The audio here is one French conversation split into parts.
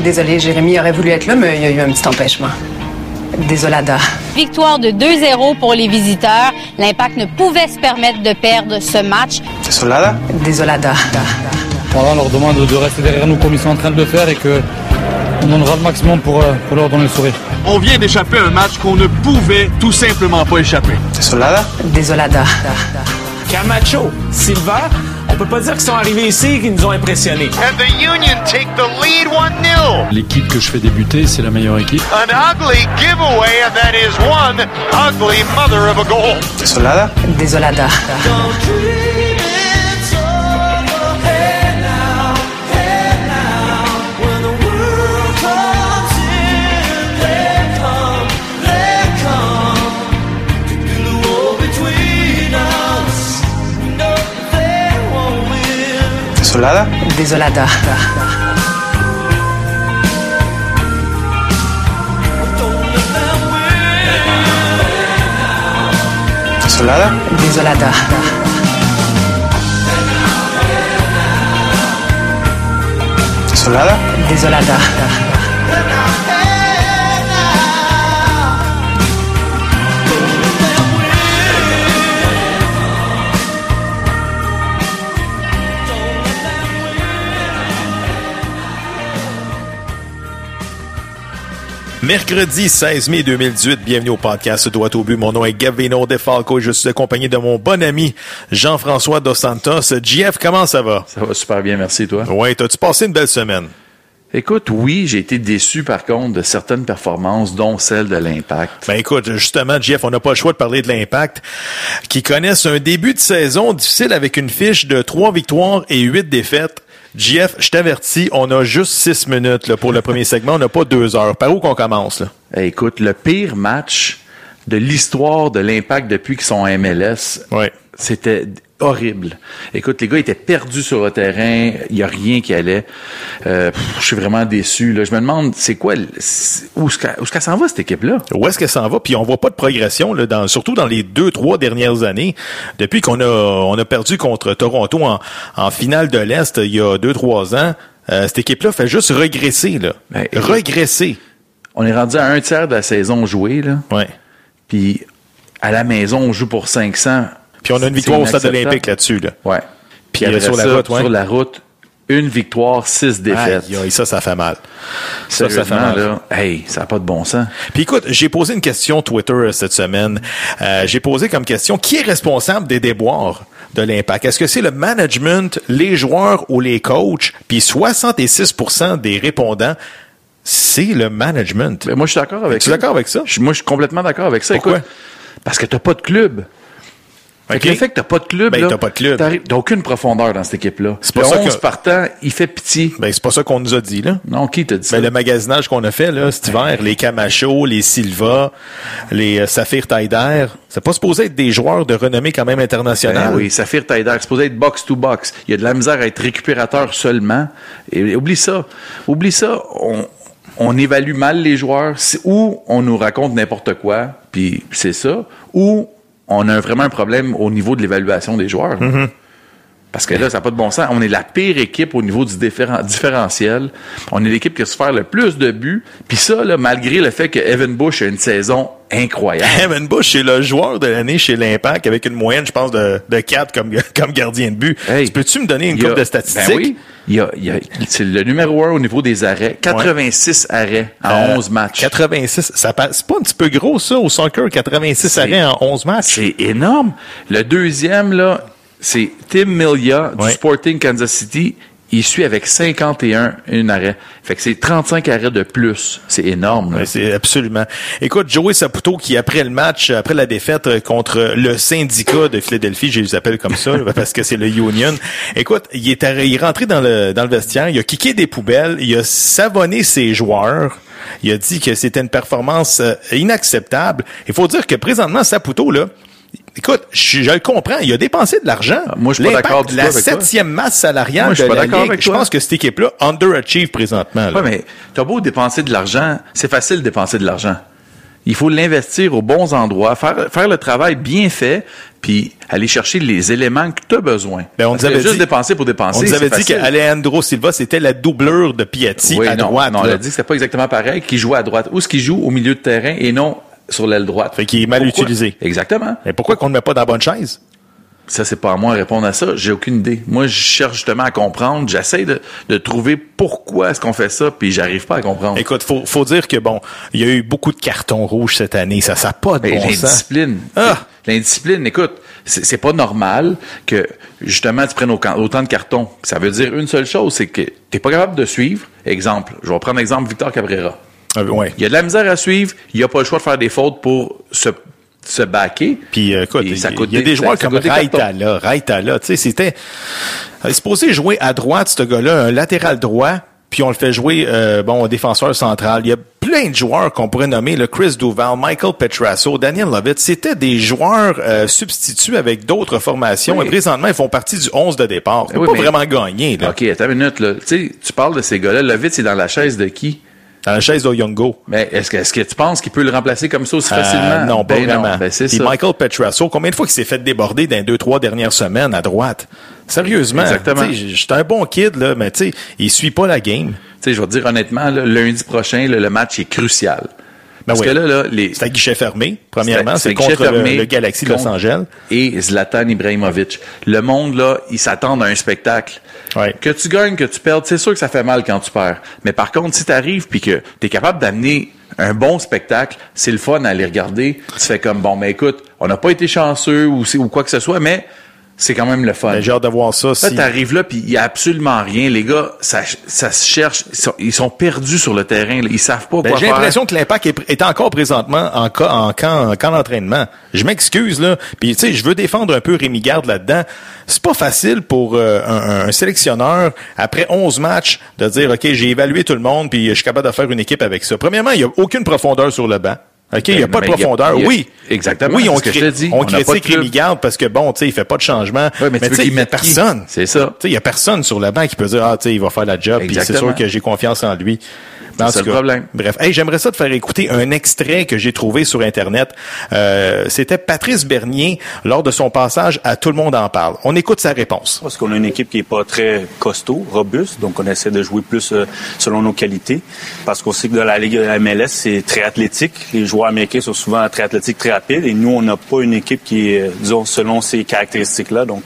Désolé, Jérémy aurait voulu être là, mais il y a eu un petit empêchement. Désolada. Victoire de 2-0 pour les visiteurs. L'Impact ne pouvait se permettre de perdre ce match. Désolada? Désolada. Voilà, on leur demande de rester derrière nous comme ils sont en train de le faire et que on donnera le maximum pour, euh, pour leur donner le sourire. On vient d'échapper à un match qu'on ne pouvait tout simplement pas échapper. Désolada? Désolada. Camacho, Silva, on peut pas dire qu'ils sont arrivés ici et qu'ils nous ont impressionnés. And the Union take the lead 1-0. L'équipe que je fais débuter, c'est la meilleure équipe. An ugly giveaway, and that is one ugly mother of a goal. Désolada? Désolada. Désolada? Désolada. Désolada? Désolada. Désolada? Désolada. Mercredi 16 mai 2018, bienvenue au podcast Droit au but. Mon nom est Gavino Defalco et je suis accompagné de mon bon ami Jean-François Dos Santos. JF, comment ça va? Ça va super bien, merci toi. Ouais, t'as-tu passé une belle semaine? Écoute, oui, j'ai été déçu par contre de certaines performances, dont celle de l'Impact. Ben écoute, justement, Jeff, on n'a pas le choix de parler de l'impact, qui connaissent un début de saison difficile avec une fiche de trois victoires et huit défaites. Jeff, je t'avertis, on a juste six minutes là, pour le premier segment, on n'a pas deux heures. Par où qu'on commence? Là? Eh, Écoute, le pire match de l'histoire de l'Impact depuis qu'ils sont en MLS, Ouais. C'était horrible. Écoute, les gars étaient perdus sur le terrain, il y a rien qui allait. Euh, pff, je suis vraiment déçu. Là. Je me demande, c'est quoi, où est-ce qu'elle qu'elle s'en va cette équipe-là? Où est-ce que ça en va? Puis on voit pas de progression, là, dans, surtout dans les deux, trois dernières années. Depuis qu'on a, on a perdu contre Toronto en, en finale de l'Est il y a deux, trois ans, euh, cette équipe-là fait juste regresser. Là. Ben. On est rendu à un tiers de la saison jouée, là. Ouais. Puis à la maison, on joue pour 500. Puis on a une victoire au stade olympique là-dessus. Là. Ouais. Puis, Puis sur la ça, route, ouais. sur la route, une victoire, six défaites. Aïe, aïe, ça, ça fait mal. Ça, ça fait mal. là, hey, ça n'a pas de bon sens. Puis écoute, j'ai posé une question Twitter euh, cette semaine. Euh, j'ai posé comme question, qui est responsable des déboires de l'impact? Est-ce que c'est le management, les joueurs ou les coachs? Puis 66% des répondants, c'est le management. Mais moi, je suis d'accord avec ça. d'accord avec ça? Je- moi, je suis complètement d'accord avec ça. Pourquoi? Écoute, parce que t'as pas de club. Fait que le fait que t'as pas de club, Ben, là, t'as pas de club. T'as aucune profondeur dans cette équipe-là. C'est pas le ça 11 que- partant, il fait pitié. Ben, c'est pas ça qu'on nous a dit, là. Non, qui t'a dit ça? Ben, le magasinage qu'on a fait, là, cet hiver, les Camacho, les Silva, les euh, Saphir Taider, c'est pas supposé être des joueurs de renommée quand même internationale. Ben oui, Saphir Taider, c'est supposé être box to box. Il y a de la misère à être récupérateur seulement. Et oublie ça. Oublie ça. On, on évalue mal les joueurs. Ou on nous raconte n'importe quoi, puis c'est ça. Ou on a vraiment un problème au niveau de l'évaluation des joueurs. Parce que là, ça n'a pas de bon sens. On est la pire équipe au niveau du différen- différentiel. On est l'équipe qui a su faire le plus de buts. Puis ça, là, malgré le fait que Evan Bush a une saison incroyable. Evan Bush, c'est le joueur de l'année chez l'Impact avec une moyenne, je pense, de, de 4 comme, comme gardien de but. Hey, Tu Peux-tu me donner une coupe de statistiques? Ben oui. Il y a, il y a- c'est le numéro un au niveau des arrêts. 86 arrêts en Euh, 11 matchs. 86. Ça pa- c'est pas un petit peu gros, ça, au soccer, 86 C'est- arrêts en 11 matchs. C'est énorme. Le deuxième, là, c'est Tim Millia du Ouais. Sporting Kansas City. il suit avec 51 un arrêt. Fait que c'est 35 arrêts de plus. C'est énorme. Ouais, c'est absolument. Écoute, Joey Saputo qui après le match, après la défaite euh, contre le syndicat de Philadelphie, je les appelle comme ça parce que c'est le Union. Écoute, il est, il est rentré dans le dans le vestiaire, il a kické des poubelles, il a savonné ses joueurs. Il a dit que c'était une performance euh, inacceptable. Il faut dire que présentement Saputo là, Écoute, je, je le comprends, il a dépensé de l'argent. Moi, je suis pas d'accord La avec toi. septième masse salariale Moi, je suis de pas la d'accord Ligue, je pense que cette équipe-là underachieve présentement. Ouais, mais t'as beau dépenser de l'argent, c'est facile de dépenser de l'argent. Il faut l'investir aux bons endroits, faire, faire le travail bien fait, puis aller chercher les éléments que tu as besoin. Ben, on nous avait juste dit- dépenser pour dépenser. On nous avait dit qu'Alejandro Silva, c'était la doublure de Piatti Oui, à non, droite. non, on a dit que c'était pas exactement pareil, qu'il joue à droite. Ou ce qu'il joue au milieu de terrain et non sur l'aile droite. Fait qu'il est mal Pourquoi? utilisé. Exactement. Mais pourquoi qu'on ne le met pas dans la bonne chaise? Ça, c'est pas à moi de répondre à ça. J'ai aucune idée. Moi, je cherche justement à comprendre. J'essaie de, de trouver pourquoi est-ce qu'on fait ça, puis j'arrive pas à comprendre. Écoute, faut, faut dire que bon, il y a eu beaucoup de cartons rouges cette année. Ça, ça n'a pas de Mais bon l'indiscipline. Ah! L'indiscipline, écoute, c'est pas normal que justement tu prennes au- autant de cartons. Ça veut dire une seule chose, c'est que t'es pas capable de suivre. Exemple, je vais prendre exemple Victor Cabrera. Ah, ouais. Il y a de la misère à suivre, il a pas le choix de faire des fautes pour se se backer. Puis euh, écoute, Et il ça coûte il y a des- joueurs ça- comme. Raitala, Raitala, tu sais, c'était il est supposé jouer à droite ce gars-là, un latéral droit, puis on le fait jouer euh, bon, défenseur central. Il y a plein de joueurs qu'on pourrait nommer, le Chris Duval, Michael Petrasso, Daniel Lovett, c'était des joueurs euh, substituts avec d'autres formations Oui. et présentement ils font partie du 11 de départ. Ils Oui, pas mais- vraiment gagné là. OK, attends une minute là. Tu sais, tu parles de ces gars-là, Levitt c'est dans la chaise de qui? Dans la chaise d'Oyongo. Mais est-ce que est-ce que tu penses qu'il peut le remplacer comme ça aussi facilement? Euh, non, pas Ben vraiment. Ben c'est Puis ça. Michael Petrasso, combien de fois qu'il s'est fait déborder dans les deux, trois dernières semaines à droite? Sérieusement. Exactement. J'étais un bon kid, là, mais tu sais, il suit pas la game. Tu sais, je vais te dire honnêtement, là, lundi prochain, là, le match est crucial. Parce oui. que là, là, les, C'est à guichet fermé, premièrement. C'est- contre le, fermé le Galaxy de Los Angeles. et Zlatan Ibrahimovic. Le monde, là, ils s'attendent à un spectacle. Que tu gagnes, que tu perdes, c'est sûr que ça fait mal quand tu perds. Mais par contre, si tu arrives puis que tu capable d'amener un bon spectacle, c'est le fun à aller regarder. Tu fais comme, bon, mais écoute, on n'a pas été chanceux ou, ou quoi que ce soit, mais c'est quand même le fun. Ben, J'ai hâte de voir ça. Là, t'arrives là, puis il y a absolument rien. Les gars, ça, ça se cherche. Ils sont, ils sont perdus sur le terrain. là. Ils savent pas Ben, quoi J'ai faire. l'impression que l'impact est, est encore présentement en, en camp, en camp d'entraînement. Je m'excuse, là. Puis, tu sais, je veux défendre un peu Rémi Garde là-dedans. C'est pas facile pour euh, un, un sélectionneur, après 11 matchs, de dire, OK, j'ai évalué tout le monde, puis je suis capable de faire une équipe avec ça. Premièrement, il y a aucune profondeur sur le banc. OK, il n'y a Ben, pas de mais profondeur. oui. Exactement, Oui, on, ce que cri- je te dis. on, critique. Rémi Garde parce que, bon, tu sais, il fait pas de changement. Ouais, mais tu sais, il y a personne. C'est ça. Tu sais, il y a personne sur le banc qui peut dire, ah, tu sais, il va faire la job, puis c'est sûr que j'ai confiance en lui. C'est le cas, problème. Bref, hey, j'aimerais ça te faire écouter un extrait que j'ai trouvé sur Internet. Euh, C'était Patrice Bernier lors de son passage à Tout le monde en parle. On écoute sa réponse. Parce qu'on a une équipe qui est pas très costaud, robuste, donc on essaie de jouer plus euh, selon nos qualités. Parce qu'on sait que dans la Ligue MLS, c'est très athlétique. Les joueurs américains sont souvent très athlétiques, très rapides. Et nous, on n'a pas une équipe qui est, euh, disons, selon ces caractéristiques-là. Donc,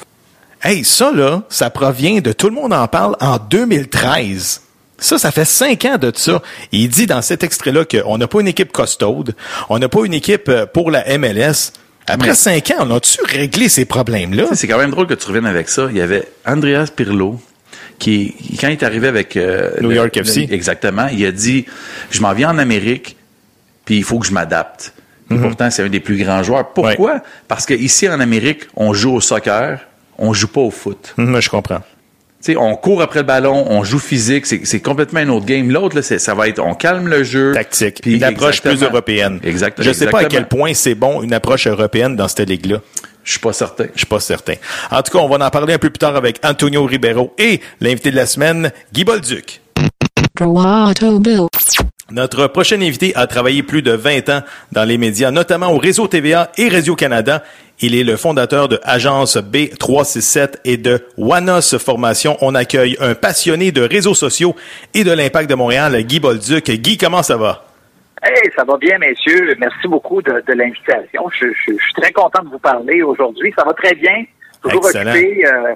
Hey, ça là, ça provient de Tout le monde en parle en 2013. Ça, ça fait cinq ans de ça. Il dit dans cet extrait-là qu'on n'a pas une équipe costaude, on n'a pas une équipe euh, pour la MLS. Après Mais- cinq ans, on a-tu réglé ces problèmes-là? C'est quand même drôle que tu reviennes avec ça. Il y avait Andreas Pirlo qui, quand il est arrivé avec euh, New le- York FC. le- exactement, il a dit je m'en viens en Amérique, puis il faut que je m'adapte. Puis Pourtant, c'est un des plus grands joueurs. Pourquoi? Parce que ici en Amérique, on joue au soccer, on joue pas au foot. Hum, je comprends. Sais, on court après le ballon, on joue physique, c'est c'est complètement un autre game. L'autre, là, c'est- ça va être, on calme le jeu. Tactique. Puis une approche plus exactement. européenne. Exact- Je sais pas à exactement. quel point c'est bon une approche européenne dans cette ligue-là. Je suis pas certain. Je suis pas certain. En tout cas, on va en parler un peu plus tard avec Antonio Ribeiro et l'invité de la semaine, Guy Bolduc. Notre prochain invité a travaillé plus de 20 ans dans les médias, notamment au réseau TVA et Radio-Canada. Il est le fondateur de Agence B367 et de Wanos Formation. On accueille un passionné de réseaux sociaux et de l'impact de Montréal, Guy Bolduc. Guy, comment ça va? Hey, ça va bien, messieurs. Merci beaucoup de, de l'invitation. Je, je- je suis très content de vous parler aujourd'hui. Ça va très bien. Toujours Excellent. occupé. euh,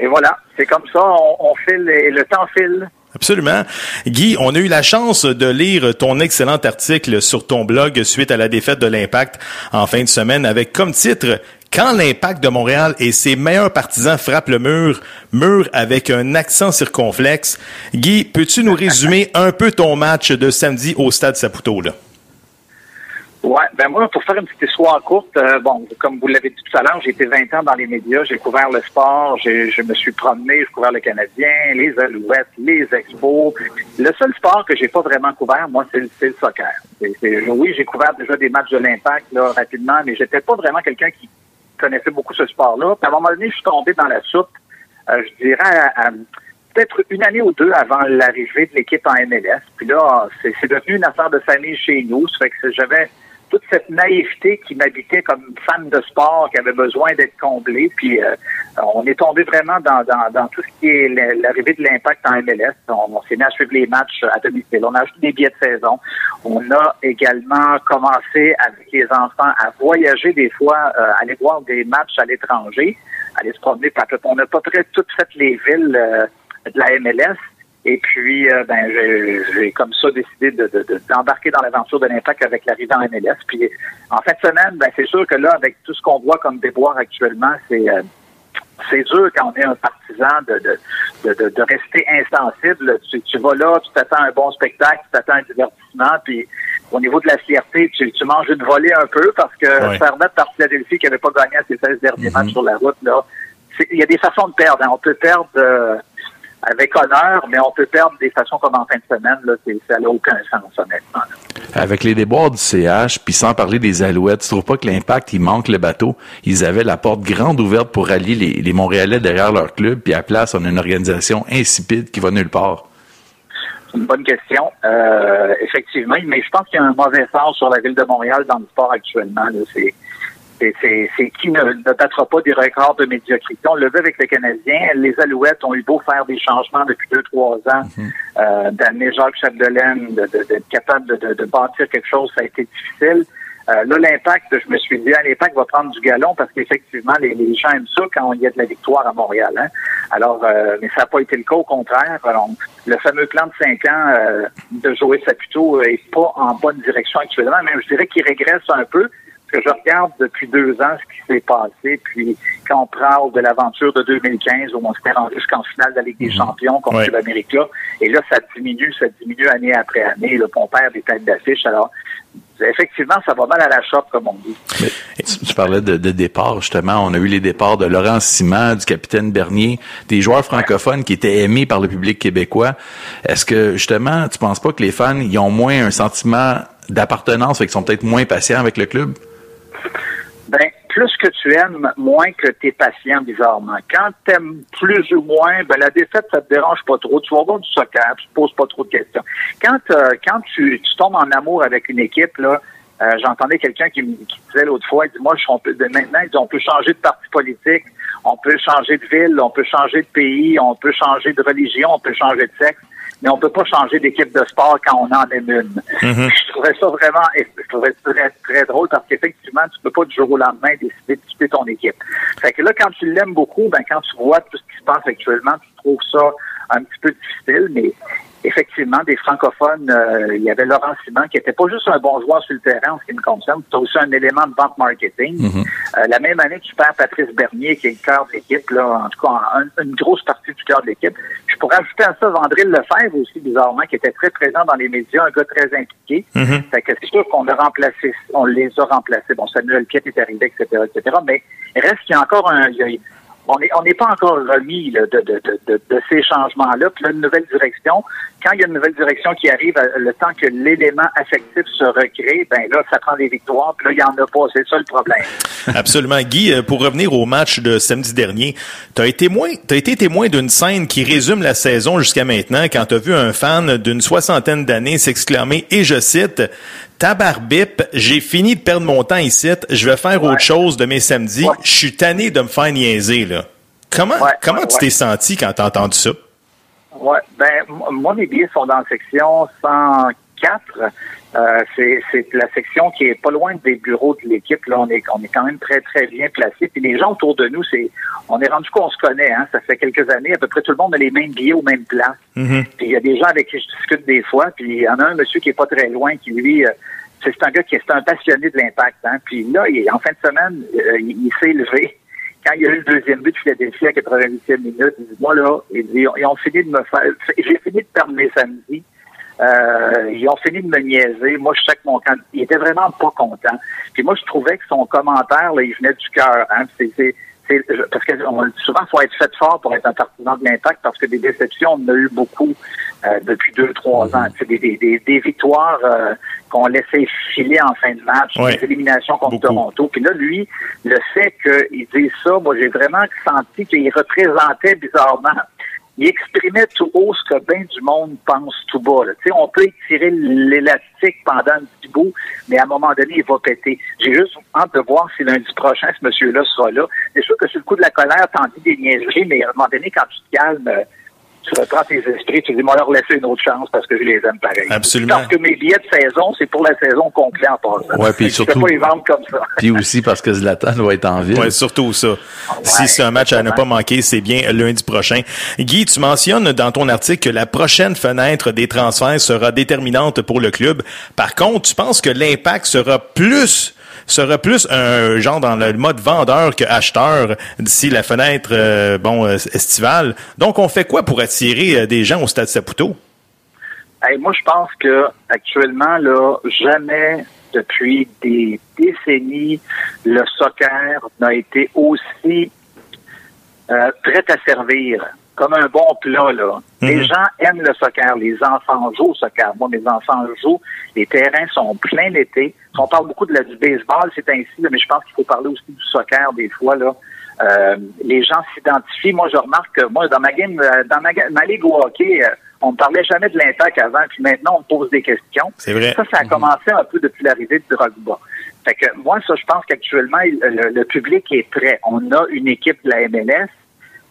et voilà, c'est comme ça. On, on file et le temps file. Absolument. Guy, on a eu la chance de lire ton excellent article sur ton blog suite à la défaite de l'Impact en fin de semaine avec comme titre Quand l'impact de Montréal et ses meilleurs partisans frappent le mur, mur avec un accent circonflexe, Guy, peux-tu nous résumer un peu ton match de samedi au Stade Saputo, là? Ouais, ben moi, pour faire une petite histoire courte, euh, bon, comme vous l'avez dit tout à l'heure, j'ai été 20 ans dans les médias, j'ai couvert le sport, je me suis promené, j'ai couvert le Canadien, les Alouettes, les Expos. Le seul sport que j'ai pas vraiment couvert, moi, c'est, le- soccer. Oui, j'ai couvert déjà des matchs de l'Impact là, rapidement, mais j'étais pas vraiment quelqu'un qui connaissait beaucoup ce sport-là. À un moment donné, je suis tombé dans la soupe, euh, je dirais, peut-être une année ou deux avant l'arrivée de l'équipe en MLS. Puis là, c'est, c'est devenu une affaire de famille chez nous. Ça fait que j'avais toute cette naïveté qui m'habitait comme fan de sport, qui avait besoin d'être comblée. Puis euh, on est tombé vraiment dans, dans, dans tout ce qui est la- l'arrivée de l'impact en MLS. On, s'est mis à suivre les matchs à domicile. On a acheté des billets de saison. On a également commencé avec les enfants à voyager des fois, euh, aller voir des matchs à l'étranger, aller se promener. On n'a pas très toutes fait les villes euh, de la MLS. Et puis, euh, ben, j'ai j'ai comme ça décidé de- de- de- d'embarquer dans l'aventure de l'impact avec l'arrivée en MLS. Puis, en fin de semaine, ben, c'est sûr que là, avec tout ce qu'on voit comme déboire actuellement, c'est euh, c'est dur quand on est un partisan de, de, de, de- rester insensible. Tu, tu vas là, tu t'attends un bon spectacle, tu t'attends un divertissement, puis au niveau de la fierté, tu, tu manges une volée un peu parce que faire mettre par Philadelphie qui n'avait pas gagné à ses 16 derniers matchs sur la route, là, il y a des façons de perdre. hein. On peut perdre euh, avec honneur, mais on peut perdre des façons comme en fin de semaine. Là, c'est- ça n'a aucun sens, honnêtement. là. Avec les déboires du CH, puis sans parler des Alouettes, tu trouves pas que l'impact, il manque le bateau? Ils avaient la porte grande ouverte pour rallier les, les Montréalais derrière leur club, puis à la place, on a une organisation insipide qui va nulle part. C'est une bonne question. Euh, effectivement, mais je pense qu'il y a un mauvais sort sur la ville de Montréal dans le sport actuellement. C'est c'est- qui ne, ne battra pas des records de médiocrité. On le vu avec les Canadiens. Les Alouettes ont eu beau faire des changements depuis deux, trois ans, euh, d'amener Jacques Chapdelaine, de- de- d'être capable de, de- de bâtir quelque chose, ça a été difficile. Euh, là, l'impact, je me suis dit, ah, l'impact va prendre du galon parce qu'effectivement, les, les gens aiment ça quand il y a de la victoire à Montréal. hein. Alors, euh, mais ça n'a pas été le cas, au contraire. Alors, le fameux plan de cinq ans euh, de Joël Saputo est pas en bonne direction actuellement, mais je dirais qu'il régresse un peu. Que je regarde depuis deux ans ce qui s'est passé, puis quand on parle de l'aventure de 2015 où on s'était rendu jusqu'en finale de la Ligue des Champions contre Ouais. l'Amérique, et là, ça diminue, ça diminue année après année, là, on perd des têtes d'affiche. Alors, effectivement, ça va mal à la chope, comme on dit. Tu, tu parlais de, de départ, justement. On a eu les départs de Laurent Simon, du capitaine Bernier, des joueurs francophones qui étaient aimés par le public québécois. Est-ce que, justement, tu penses pas que les fans, ils ont moins un sentiment d'appartenance, fait qu'ils sont peut-être moins patients avec le club? Ben, plus que tu aimes, moins que tu es patient, bizarrement. Quand tu aimes plus ou moins, ben, la défaite, ça te dérange pas trop. Tu vas voir du soccer, tu te poses pas trop de questions. Quand, euh, quand tu, tombes en amour avec une équipe, là, euh, j'entendais quelqu'un qui, me- disait l'autre fois, il dit, moi, je- on peut, maintenant, il on peut changer de parti politique, on peut changer de ville, on peut changer de pays, on peut changer de religion, on peut changer de sexe, mais on peut pas changer d'équipe de sport quand on en aime une. Je trouvais ça vraiment, je trouvais ça très, très drôle parce qu'effectivement, tu peux pas du jour au lendemain décider de quitter ton équipe. Fait que là, quand tu l'aimes beaucoup, ben, quand tu vois tout ce qui se passe actuellement, tu trouves ça un petit peu difficile, mais effectivement, des francophones, euh, il y avait Laurent Simon qui était pas juste un bon joueur sur le terrain en ce qui me concerne, c'est aussi un élément de vente marketing. Euh, la même année, tu perds Patrice Bernier, qui est le cœur de l'équipe, là, en tout cas, un- une grosse partie du cœur de l'équipe. Je pourrais ajouter à ça Vandril Lefebvre aussi, bizarrement, qui était très présent dans les médias, un gars très impliqué. Fait que c'est sûr qu'on a remplacé, on les a remplacés. Bon, Samuel Piet est arrivé, etc., etc. Mais il reste qu'il y a encore un, il y a- on n'est pas encore remis de, ces changements-là. Puis là, une nouvelle direction, quand il y a une nouvelle direction qui arrive, euh, le temps que l'élément affectif se recrée, ben là, ça prend des victoires, puis là, il n'y en a pas. C'est ça le problème. Absolument. Guy, euh, pour revenir au match de samedi dernier, tu as été témoin d'une scène qui résume la saison jusqu'à maintenant quand tu as vu un fan d'une soixantaine d'années s'exclamer, et je cite, Tabarbip, j'ai fini de perdre mon temps ici, je vais faire autre chose de mes samedis, je suis tanné de me faire niaiser. Là. Comment, comment tu t'es senti quand t'as entendu ça? Ouais, ben moi mes billets sont dans la section 104. Euh, c'est c'est la section qui est pas loin des bureaux de l'équipe. Là, on est on est quand même très très bien placé. Puis les gens autour de nous, c'est on est rendu qu'on se connaît. Hein, ça fait quelques années, à peu près tout le monde a les mêmes billets aux mêmes places. Puis il y a des gens avec qui je discute des fois. Puis il y en a un monsieur qui est pas très loin, qui lui, euh, c'est un gars qui est un passionné de l'impact. Hein. Puis là, il, en fin de semaine, euh, il, s'est élevé. Quand il y a eu le deuxième but de Philadelphie à 88e minute, il dit, moi là, il dit, ils ont fini de me faire, j'ai fini de perdre mes. Euh, ils ont fini de me niaiser. Moi, je sais que mon camp, il était vraiment pas content. Puis moi, je trouvais que son commentaire, là, il venait du cœur. Hein. C'est, parce que on, souvent, il faut être fait fort pour être un partisan de l'impact parce que des déceptions, on en a eu beaucoup euh, depuis deux, trois ans. Des, des, des, des victoires euh, qu'on laissait filer en fin de match, Ouais. des éliminations contre Beaucoup. Toronto. Puis là, lui, le fait qu'il dise ça, moi, j'ai vraiment senti qu'il représentait bizarrement il exprimait tout haut ce que bien du monde pense tout bas. là. On peut étirer l'élastique pendant un petit bout, mais à un moment donné, il va péter. J'ai juste hâte de voir si lundi prochain, ce monsieur-là sera là. C'est sûr que sur le coup de la colère, t'en dis des niaiseries, mais à un moment donné, quand tu te calmes, tu reprends tes esprits, tu dis, moi, leur laisser une autre chance parce que je les aime pareil. Absolument. Parce que mes billets de saison, c'est pour la saison complète en passant. Ouais, puis Je peux surtout- pas les vendre comme ça. Puis aussi parce que Zlatan va être en ville. Ouais, surtout ça. si c'est un match à ne pas manquer, c'est bien lundi prochain. Guy, tu mentionnes dans ton article que la prochaine fenêtre des transferts sera déterminante pour le club. Par contre, tu penses que l'impact sera plus sera plus un genre dans le mode vendeur que acheteur d'ici la fenêtre euh, bon euh, estivale. Donc on fait quoi pour attirer euh, des gens au stade Saputo? Hey, moi, je pense que actuellement, là, jamais depuis des décennies, le soccer n'a été aussi euh, prêt à servir. Comme un bon plat, là. Les gens aiment le soccer. Les enfants jouent au soccer. Moi, mes enfants jouent. Les terrains sont pleins l'été. On parle beaucoup de la, du baseball, c'est ainsi, là, mais je pense qu'il faut parler aussi du soccer des fois, là. Euh, les gens s'identifient. Moi, je remarque que moi, dans ma game, euh, dans ma, ma ligue au hockey, euh, on ne parlait jamais de l'impact avant, puis maintenant, on pose des questions. C'est vrai. Ça, ça a commencé un peu depuis l'arrivée de Drogba. Fait que moi, ça, je pense qu'actuellement, le, le public est prêt. On a une équipe de la MLS.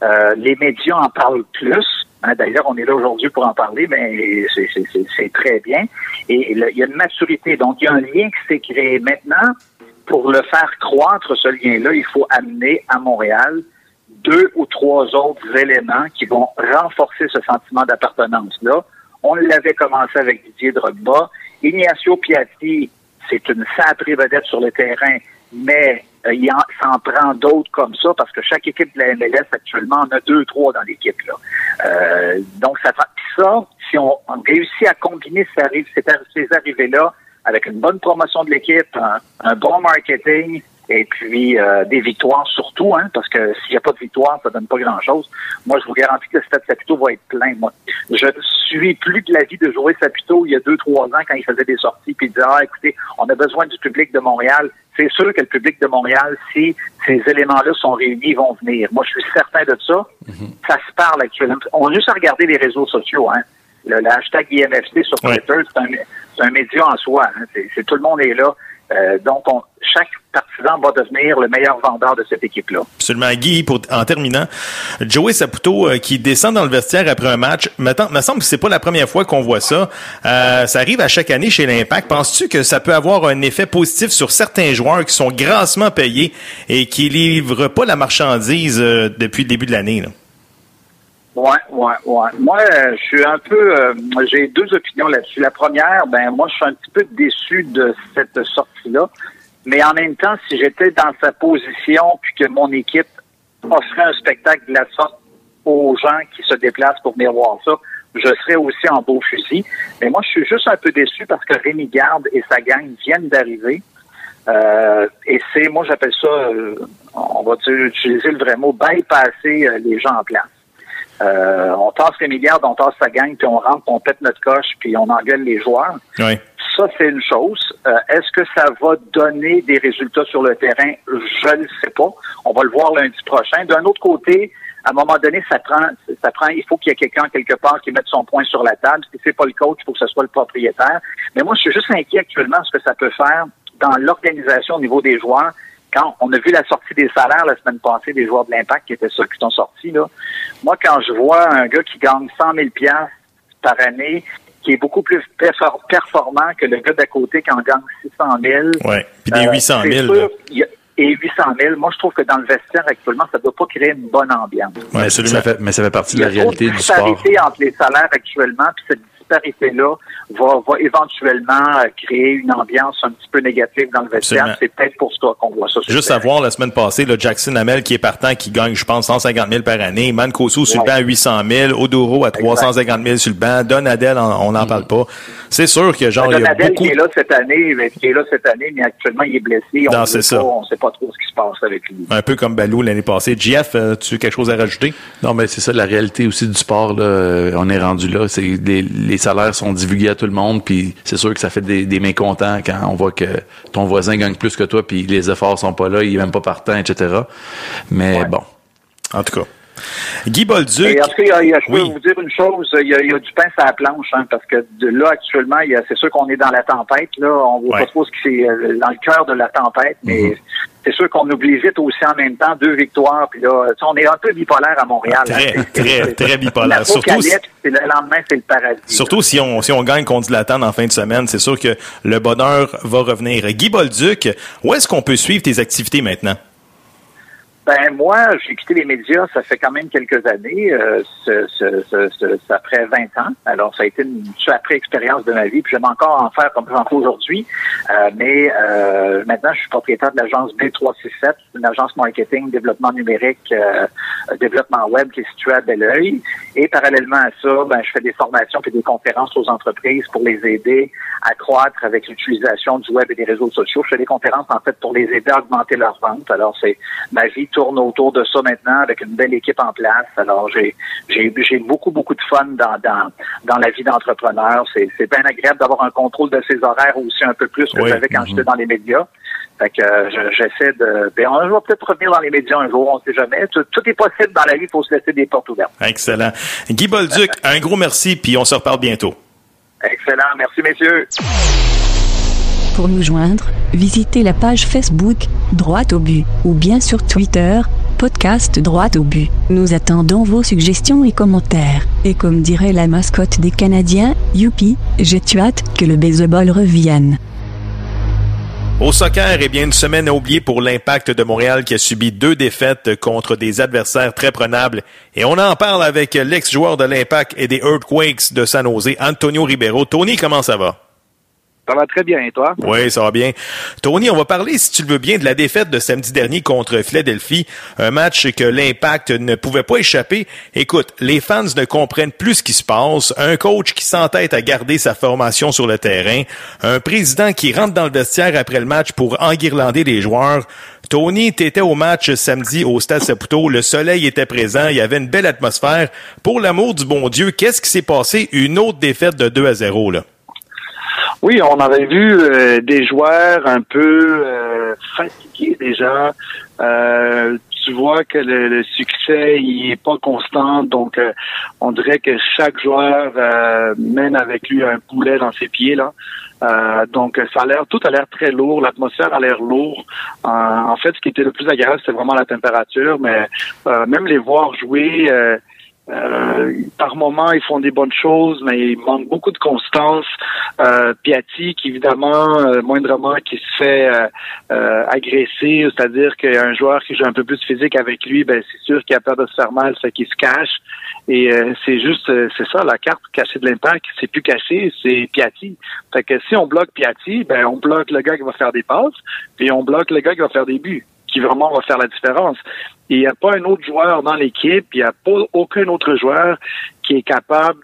Euh, les médias en parlent plus. Hein, D'ailleurs, on est là aujourd'hui pour en parler, mais c'est- très bien. Et il y a une maturité. Donc, il y a un lien qui s'est créé. Maintenant, pour le faire croître, ce lien-là, il faut amener à Montréal deux ou trois autres éléments qui vont renforcer ce sentiment d'appartenance-là. On l'avait commencé avec Didier Drogba. Ignacio Piatti, c'est une sacrée vedette sur le terrain, mais il en, s'en prend d'autres comme ça parce que chaque équipe de la MLS actuellement en a deux, trois dans l'équipe. Là. Euh, donc, ça, ça, si on, réussit à combiner ces, arri- ces, arri- ces arrivées-là avec une bonne promotion de l'équipe, un bon marketing, et puis euh, des victoires surtout, hein, parce que s'il n'y a pas de victoire, ça donne pas grand-chose. Moi, je vous garantis que le stade Saputo va être plein. Moi, je suis plus de l'avis de jouer Saputo il y a deux, trois ans quand il faisait des sorties, puis il disait, ah, écoutez, on a besoin du public de Montréal. C'est sûr que le public de Montréal, si ces éléments-là sont réunis, ils vont venir. Moi, je suis certain de ça. Ça se parle actuellement. On a juste à regarder les réseaux sociaux, hein. Le, le hashtag IMFC sur Ouais. Twitter, c'est un, un média en soi. hein. C'est- tout le monde est là. Euh, donc, on- chaque partisan va devenir le meilleur vendeur de cette équipe-là. Absolument. Guy, pour, en terminant, Joey Saputo euh, qui descend dans le vestiaire après un match, me, me semble que c'est pas la première fois qu'on voit ça. Euh, ça arrive à chaque année chez l'Impact. Penses-tu que ça peut avoir un effet positif sur certains joueurs qui sont grassement payés et qui livrent pas la marchandise euh, depuis le début de l'année? Ouais, ouais, ouais. Moi, euh, je suis un peu, euh, j'ai deux opinions là-dessus. La première, ben moi, je suis un petit peu déçu de cette sortie-là. Mais en même temps, si j'étais dans sa position puis que mon équipe offrait un spectacle de la sorte aux gens qui se déplacent pour venir voir ça, je serais aussi en beau fusil. Mais moi, je suis juste un peu déçu parce que Rémi Garde et sa gang viennent d'arriver. Euh, et c'est, moi, j'appelle ça, euh, on va utiliser le vrai mot, bypasser euh, les gens en place. Euh, on tasse les milliards, on tasse sa gang, puis on rentre, on pète notre coche, puis on engueule les joueurs. Ouais. Ça, c'est une chose. Euh, Est-ce que ça va donner des résultats sur le terrain? Je ne sais pas. On va le voir lundi prochain. D'un autre côté, à un moment donné, ça prend, ça prend, il faut qu'il y ait quelqu'un quelque part qui mette son point sur la table. Si c'est pas le coach, il faut que ce soit le propriétaire. Mais moi, je suis juste inquiet actuellement de ce que ça peut faire dans l'organisation au niveau des joueurs. Quand on a vu la sortie des salaires la semaine passée des joueurs de l'Impact qui étaient ceux qui sont sortis, là. Moi, quand je vois un gars qui gagne 100 000 piastres par année, qui est beaucoup plus perfor- performant que le gars d'à côté qui en gagne 600 000. Ouais. Puis des Euh, 800 c'est 000. sûr, là. il y a- et 800 000, moi, je trouve que dans le vestiaire actuellement, ça ne doit pas créer une bonne ambiance. mais, ça fait, mais ça fait partie Il de y la a réalité du sport. disparité entre les salaires actuellement puis cette disparité-là va, va éventuellement euh, créer une ambiance un petit peu négative dans le vestiaire. C'est peut-être pour ça qu'on voit ça. Juste à voir la semaine passée, le Jackson Hamel qui est partant, qui gagne, je pense, 150 000 par année. Mancosu sur le banc à 800 000. Odoro à 350 000 sur le banc. Don Adel, on n'en parle pas. C'est sûr que genre, ben, il y a beaucoup... qui est là cette année, mais qui est là cette année, mais actuellement il est blessé. On Non, ne c'est sait ça. pas, on sait pas trop ce qui se passe avec lui. Un peu comme Balou l'année passée. JF, tu as quelque chose à rajouter? Non, mais c'est ça, la réalité aussi du sport, là, on est rendu là. C'est les, les salaires sont divulgués à tout le monde, puis c'est sûr que ça fait des, des mécontents quand on voit que ton voisin gagne plus que toi, puis les efforts sont pas là, il est même pas partant, etc. Mais bon. En tout cas. Guy Bolduc. Il y a- il y a- je peux Oui. vous dire une chose, il y a, il y a du pain sur la planche, hein, parce que de là, actuellement, c'est sûr qu'on est dans la tempête, là, on voit Ouais. pas trop ce qui c'est euh, dans le cœur de la tempête, mais Mm-hmm. C'est sûr qu'on oublie vite aussi en même temps deux victoires, puis là, on est un peu bipolaire à Montréal. Très, hein. très, très bipolaire. Surtout si- le lendemain, c'est le paradis. Surtout si on, si on gagne contre Zlatan en fin de semaine, c'est sûr que le bonheur va revenir. Guy Bolduc, où est-ce qu'on peut suivre tes activités maintenant? Ben moi, j'ai quitté les médias, ça fait quand même quelques années, euh, après 20 ans. Alors ça a été une après expérience de ma vie, puis j'aime encore en faire comme j'en fais aujourd'hui. Euh, mais euh, maintenant, je suis propriétaire de l'agence B367, une agence marketing, développement numérique, euh, développement web qui est située à Belleuil. Et parallèlement à ça, ben je fais des formations et des conférences aux entreprises pour les aider à croître avec l'utilisation du web et des réseaux sociaux. Je fais des conférences en fait pour les aider à augmenter leurs ventes. Alors c'est ma vie tourne autour de ça maintenant avec une belle équipe en place. Alors j'ai j'ai j'ai beaucoup beaucoup de fun dans dans dans la vie d'entrepreneur. C'est c'est bien agréable d'avoir un contrôle de ses horaires aussi un peu plus que Oui. j'avais quand j'étais dans les médias. Fait que euh, je- j'essaie de. Ben, on va peut-être revenir dans les médias un jour, on sait jamais. Tout, tout est possible dans la vie, il faut se laisser des portes ouvertes. Excellent. Guy Bolduc, un gros merci, puis on se reparle bientôt. Excellent, merci messieurs. Pour nous joindre, visitez la page Facebook Droite au but ou bien sur Twitter podcast Droite au but. Nous attendons vos suggestions et commentaires. Et comme dirait la mascotte des Canadiens, youpi, j'ai hâte que le baseball revienne. Au soccer, eh bien, une semaine à oublier pour l'impact de Montréal qui a subi deux défaites contre des adversaires très prenables. Et on en parle avec l'ex-joueur de l'impact et des Earthquakes de San Jose, Antonio Ribeiro. Tony, comment ça va? Ça va très bien, toi? Oui, ça va bien. Tony, on va parler, si tu le veux bien, de la défaite de samedi dernier contre Philadelphie, un match que l'impact ne pouvait pas échapper. Écoute, les fans ne comprennent plus ce qui se passe, un coach qui s'entête à garder sa formation sur le terrain, un président qui rentre dans le vestiaire après le match pour enguirlander les joueurs. Tony, t'étais au match samedi au Stade Saputo, le soleil était présent, il y avait une belle atmosphère. Pour l'amour du bon Dieu, qu'est-ce qui s'est passé? Une autre défaite de 2 à 0, là. Oui, on avait vu euh, des joueurs un peu euh, fatigués déjà. Euh, tu vois que le, le succès il est pas constant, donc euh, on dirait que chaque joueur euh, mène avec lui un poulet dans ses pieds là. Euh, donc ça a l'air, tout a l'air très lourd, l'atmosphère a l'air lourd. Euh, en fait, ce qui était le plus agréable, c'était vraiment la température, mais euh, même les voir jouer. Euh, par moment, ils font des bonnes choses, mais il manque beaucoup de constance. Euh, Piatti, qui évidemment, euh, moindrement, qui se fait euh, agresser, c'est-à-dire qu'un joueur qui joue un peu plus physique avec lui, ben c'est sûr qu'il a peur de se faire mal, fait qu'il se cache. Et c'est juste, c'est ça, la carte cachée de l'impact, c'est plus caché, c'est Piatti. Fait que si on bloque Piatti, ben on bloque le gars qui va faire des passes, puis on bloque le gars qui va faire des buts qui vraiment va faire la différence. Il n'y a pas un autre joueur dans l'équipe, il n'y a pas aucun autre joueur qui est capable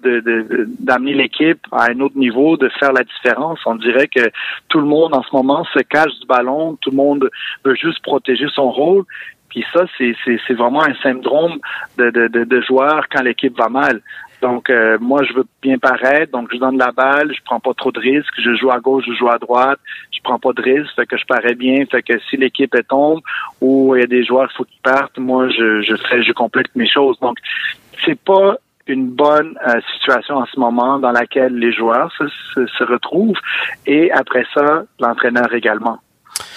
d'amener l'équipe à un autre niveau, de faire la différence. On dirait que tout le monde en ce moment se cache du ballon, tout le monde veut juste protéger son rôle. Puis ça, c'est, vraiment un syndrome de, de, de, de joueur quand l'équipe va mal. Donc euh, moi je veux bien paraître, donc je donne la balle, je prends pas trop de risques, je joue à gauche, je joue à droite, je prends pas de risques, fait que je parais bien, fait que si l'équipe tombe ou il y a des joueurs qu'il faut qu'ils partent, moi je je je complète mes choses. Donc c'est pas une bonne euh, situation en ce moment dans laquelle les joueurs se, se, se retrouvent et après ça l'entraîneur également.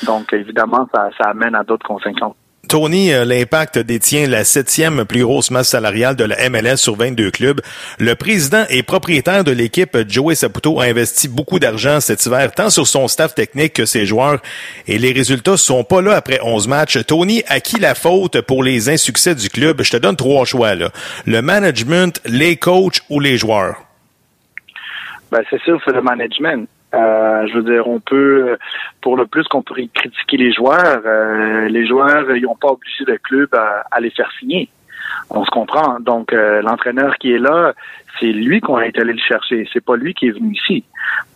Donc évidemment ça ça amène à d'autres conséquences. Tony, euh, l'Impact détient la septième plus grosse masse salariale de la MLS sur 22 clubs. Le président et propriétaire de l'équipe, Joey Saputo, a investi beaucoup d'argent cet hiver, tant sur son staff technique que ses joueurs, et les résultats sont pas là après 11 matchs. Tony, à qui la faute pour les insuccès du club? Je te donne trois choix. Le management, les coachs ou les joueurs? Ben, c'est sûr, c'est le management. Euh, je veux dire, on peut, pour le plus qu'on pourrait critiquer les joueurs, euh, les joueurs, ils n'ont pas obligé le club à, à les faire signer. On se comprend. Donc, euh, l'entraîneur qui est là, c'est lui qu'on été allé le chercher. C'est pas lui qui est venu ici.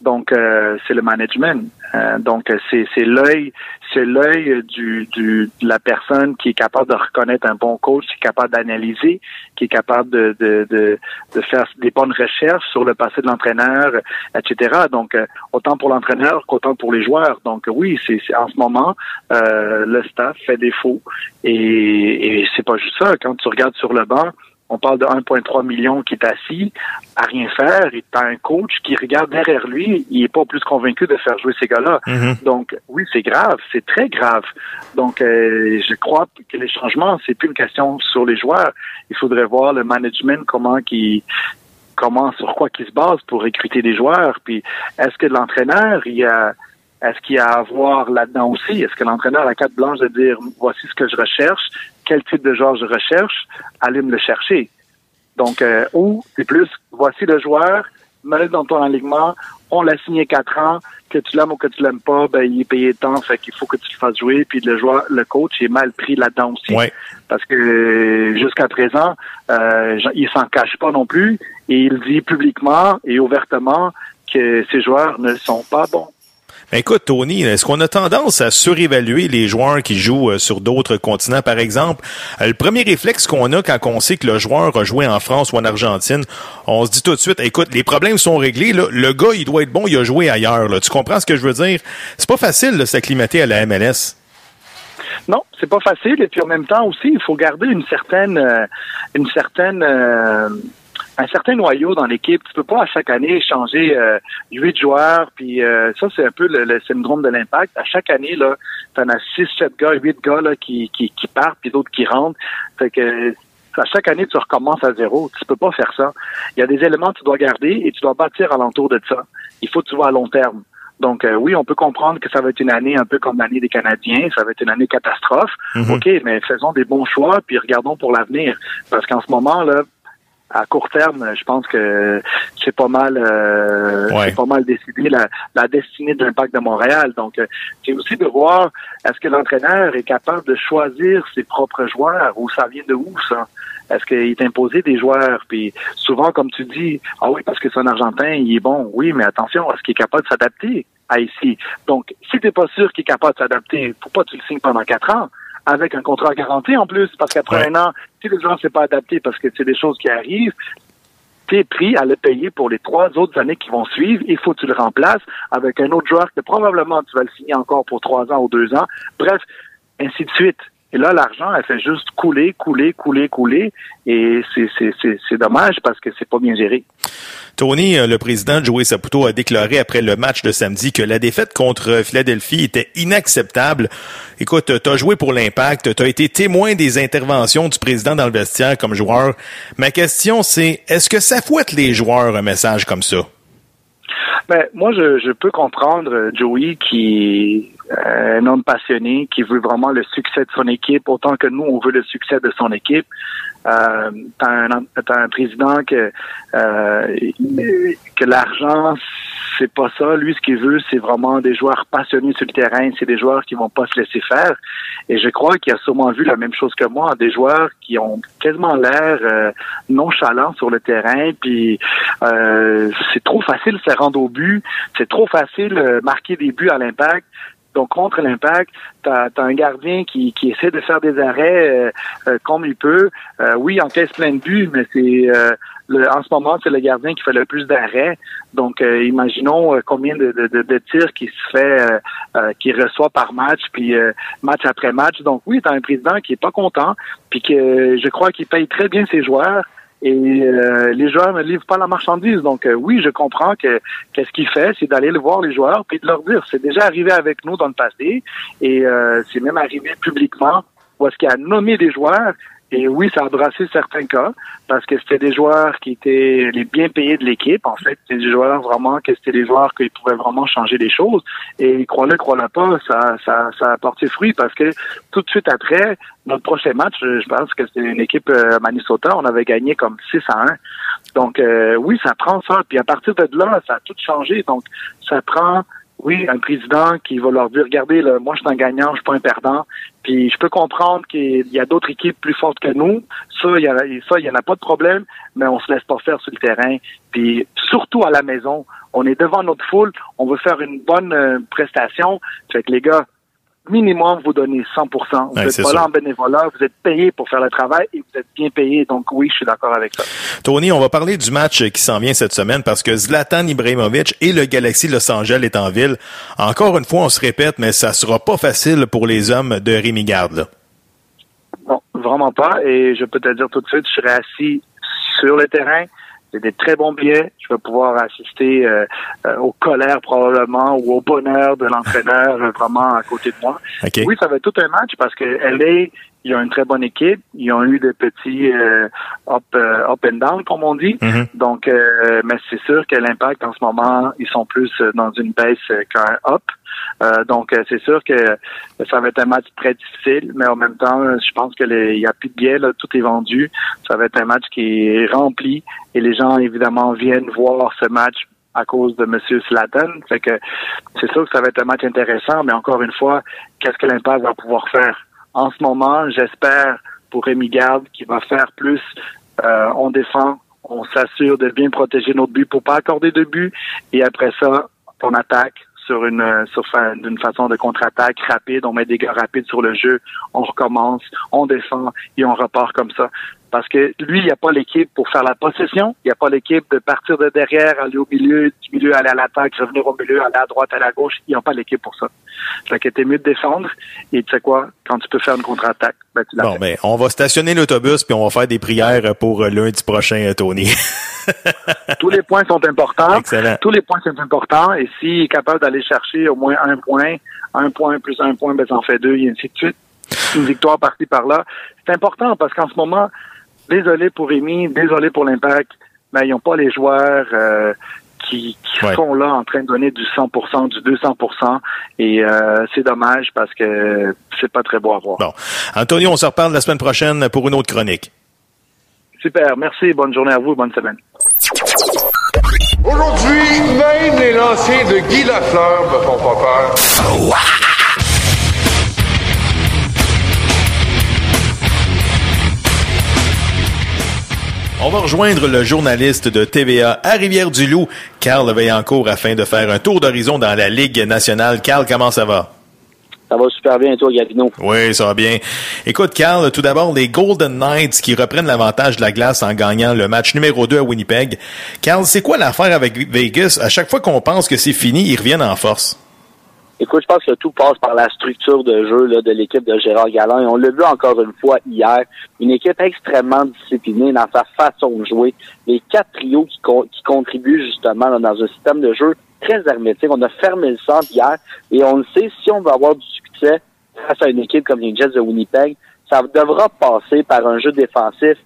Donc, euh, c'est le management. Euh, donc, c'est l'œil, c'est l'œil du, du de la personne qui est capable de reconnaître un bon coach, qui est capable d'analyser, qui est capable de, de, de, de, faire des bonnes recherches sur le passé de l'entraîneur, etc. Donc, euh, autant pour l'entraîneur qu'autant pour les joueurs. Donc, oui, c'est en ce moment, euh, le staff fait défaut. Et, et c'est pas juste ça. Quand tu regardes sur le banc, on parle de 1,3 million qui est assis à rien faire et t'as un coach qui regarde derrière lui, il est pas plus convaincu de faire jouer ces gars-là. Mhm. Donc oui, c'est grave, c'est très grave. Donc euh, je crois que les changements, c'est plus une question sur les joueurs. Il faudrait voir le management comment qui comment sur quoi qui se base pour recruter des joueurs. Puis est-ce que l'entraîneur il y a est-ce qu'il y a à voir là-dedans aussi? Est-ce que l'entraîneur a la carte blanche de dire voici ce que je recherche, quel type de joueur je recherche, allez me le chercher. Donc, euh, ou c'est plus voici le joueur, mets-le dans ton alignement, on l'a signé quatre ans, que tu l'aimes ou que tu l'aimes pas, ben il est payé tant, fait qu'il faut que tu le fasses jouer, puis le joueur, le coach est mal pris là-dedans aussi. Ouais. Parce que euh, jusqu'à présent, euh, il s'en cache pas non plus, et il dit publiquement et ouvertement que ces joueurs ne sont pas bons. Ben, écoute, Tony, est-ce qu'on a tendance à surévaluer les joueurs qui jouent euh, sur d'autres continents, par exemple? Euh, le premier réflexe qu'on a quand on sait que le joueur a joué en France ou en Argentine, on se dit tout de suite, écoute, les problèmes sont réglés, là. le gars, il doit être bon, il a joué ailleurs. Là. Tu comprends ce que je veux dire? C'est pas facile de s'acclimater à la MLS. Non, c'est pas facile. Et puis en même temps aussi, il faut garder une certaine, euh, une certaine, un certain noyau dans l'équipe. Tu peux pas à chaque année changer euh, huit joueurs. Puis euh, ça, c'est un peu le, le syndrome de l'impact. À chaque année, là, t'en as six, sept gars, huit gars là qui, qui, qui partent, puis d'autres qui rentrent. Fait que à chaque année, tu recommences à zéro. Tu peux pas faire ça. Il y a des éléments que tu dois garder et tu dois bâtir alentour de ça. Il faut que tu vois à long terme. Donc euh, oui, on peut comprendre que ça va être une année un peu comme l'année des Canadiens, ça va être une année catastrophe. Mhm. OK, mais faisons des bons choix puis regardons pour l'avenir parce qu'en ce moment là à court terme, je pense que c'est pas mal euh, Ouais. c'est pas mal décidé la, la destinée de l'impact de Montréal. Donc euh, c'est aussi de voir est-ce que l'entraîneur est capable de choisir ses propres joueurs ou ça vient de où ça? Est-ce qu'il est imposé des joueurs? Puis souvent, comme tu dis, ah oui, parce que c'est un Argentin, il est bon. Oui, mais attention, est-ce qu'il est capable de s'adapter à ici? Donc, si t'es pas sûr qu'il est capable de s'adapter, pourquoi tu le signes pendant quatre ans? Avec un contrat garanti en plus, parce qu'après Ouais. un an, si le joueur ne s'est pas adapté parce que c'est des choses qui arrivent, t'es pris à le payer pour les trois autres années qui vont suivre. Il faut que tu le remplaces avec un autre joueur que probablement tu vas le signer encore pour trois ans ou deux ans. Bref, ainsi de suite. Et là, l'argent, elle fait juste couler, couler, couler, couler. Et c'est, dommage parce que c'est pas bien géré. Tony, euh, le président Joey Saputo a déclaré après le match de samedi que la défaite contre Philadelphie était inacceptable. Écoute, tu as joué pour l'impact, tu as été témoin des interventions du président dans le vestiaire comme joueur. Ma question, c'est est-ce que ça fouette les joueurs un message comme ça? Ben, moi, je, je peux comprendre euh, Joey qui est euh, un homme passionné, qui veut vraiment le succès de son équipe, autant que nous, on veut le succès de son équipe. Euh, t'as un, t'as un président que euh, que l'argent c'est pas ça. Lui, ce qu'il veut, c'est vraiment des joueurs passionnés sur le terrain. C'est des joueurs qui vont pas se laisser faire. Et je crois qu'il a sûrement vu la même chose que moi, des joueurs qui ont quasiment l'air euh, nonchalants sur le terrain. Puis euh, c'est trop facile de se rendre au but. C'est trop facile de marquer des buts à l'impact. Donc, contre l'impact, tu as, un gardien qui, qui essaie de faire des arrêts euh, euh, comme il peut. Euh, oui, encaisse plein de buts, mais c'est euh, en ce moment, c'est le gardien qui fait le plus d'arrêts. Donc, euh, imaginons euh, combien de, de, de, tirs qui se fait, euh, qui reçoit par match, puis match après match. Donc, oui, tu as un président qui est pas content, puis que je crois qu'il paye très bien ses joueurs. Et euh, les joueurs ne livrent pas la marchandise. Donc euh, oui, je comprends que qu'est-ce qu'il fait, c'est d'aller le voir les joueurs puis de leur dire. C'est déjà arrivé avec nous dans le passé et euh, c'est même arrivé publiquement où est-ce qu'il a nommé des joueurs. Et oui, ça a brassé certains cas parce que c'était des joueurs qui étaient les bien payés de l'équipe. En fait, c'était des joueurs vraiment que c'était des joueurs qui pouvaient vraiment changer les choses. Et crois-le, crois-le pas, ça, ça, ça a porté fruit parce que tout de suite après, notre prochain match, je pense que c'était une équipe euh, Minnesota, on avait gagné comme 6 à 1. Donc euh, oui, ça prend ça. Puis à partir de là, ça a tout changé. Donc ça prend oui, un président qui va leur dire, regardez, là, moi je suis un gagnant, je suis pas un perdant. Puis je peux comprendre qu'il y a d'autres équipes plus fortes que nous. Ça, il y ça, il en a pas de problème, mais on se laisse pas faire sur le terrain. Puis surtout à la maison, on est devant notre foule, on veut faire une bonne euh, prestation. Fait que les gars, minimum, vous donnez 100% Vous n'êtes pas là en bénévolat, vous êtes payé pour faire le travail et vous êtes bien payé. Donc oui, je suis d'accord avec ça. Tony, on va parler du match qui s'en vient cette semaine parce que Zlatan Ibrahimovic et le Galaxy Los Angeles est en ville. Encore une fois, on se répète, mais ça sera pas facile pour les hommes de Rémi Garde. là. Non, vraiment pas. Et je peux te dire tout de suite, je serai assis sur le terrain. C'est des très bons billets. Je vais pouvoir assister euh, euh, aux colères probablement ou au bonheur de l'entraîneur euh, vraiment à côté de moi. OK. Oui, ça va être tout un match parce que LA, il y a une très bonne équipe. Ils ont eu des petits euh, up, euh, up and down, comme on dit. Mhm. Donc, euh, mais c'est sûr que l'impact en ce moment, ils sont plus euh, dans une baisse euh, qu'un up. Euh, donc, euh, c'est sûr que ça va être un match très difficile, mais en même temps, je pense que les- il y a plus de billets, là, tout est vendu. Ça va être un match qui est rempli et les gens, évidemment, viennent voir ce match à cause de Monsieur Slatan. Fait que c'est sûr que ça va être un match intéressant, mais encore une fois, qu'est-ce que l'impact va pouvoir faire? En ce moment, j'espère pour Rémi Garde qu'il va faire plus. Euh, on défend, on s'assure de bien protéger notre but pour pas accorder de but, et après ça, on attaque sur une sur façon de contre-attaque rapide, on met des gars rapides sur le jeu, on recommence, on défend et on repart comme ça. Parce que lui, il n'y a pas l'équipe pour faire la possession, il n'y a pas l'équipe de partir de derrière, aller au milieu, du milieu aller à l'attaque, revenir au milieu, aller à droite, aller à gauche, il n'y a pas l'équipe pour ça. Fait que t'es mieux de défendre et tu sais quoi, quand tu peux faire une contre-attaque, ben tu la Bon, fais. ben, on va stationner l'autobus puis on va faire des prières pour euh, lundi prochain, euh, Tony. Tous les points sont importants. Excellent. Tous les points sont importants. Et s'il est capable d'aller chercher au moins un point, un point plus un point, ben ça en fait deux, et ainsi de suite. Une victoire par-ci par-là. C'est important parce qu'en ce moment, désolé pour Rémi, désolé pour l'impact, mais ils n'ont pas les joueurs euh, qui, qui Ouais. sont là en train de donner du 100%, du 200%. Et euh, c'est dommage parce que c'est pas très beau à voir. Bon. Antonio, on se reparle la semaine prochaine pour une autre chronique. Super. Merci. Bonne journée à vous. Bonne semaine. Aujourd'hui, même les lancers de Guy Lafleur me font pas peur. On va rejoindre le journaliste de TVA à Rivière-du-Loup, Carl Veillancourt, afin de faire un tour d'horizon dans la Ligue nationale. Carl, comment ça va? Ça va super bien, toi, Gavino. Oui, ça va bien. Écoute, Carl, tout d'abord, les Golden Knights qui reprennent l'avantage de la glace en gagnant le match numéro 2 à Winnipeg. Carl, c'est quoi l'affaire avec Vegas? À chaque fois qu'on pense que c'est fini, ils reviennent en force. Écoute, je pense que tout passe par la structure de jeu là, de l'équipe de Gérard Galland. Et on l'a vu encore une fois hier. Une équipe extrêmement disciplinée dans sa façon de jouer. Les quatre trios qui, qui contribuent justement là, dans un système de jeu très hermétique. On a fermé le centre hier. Et on le sait, si on veut avoir du succès face à une équipe comme les Jets de Winnipeg, ça devra passer par un jeu défensif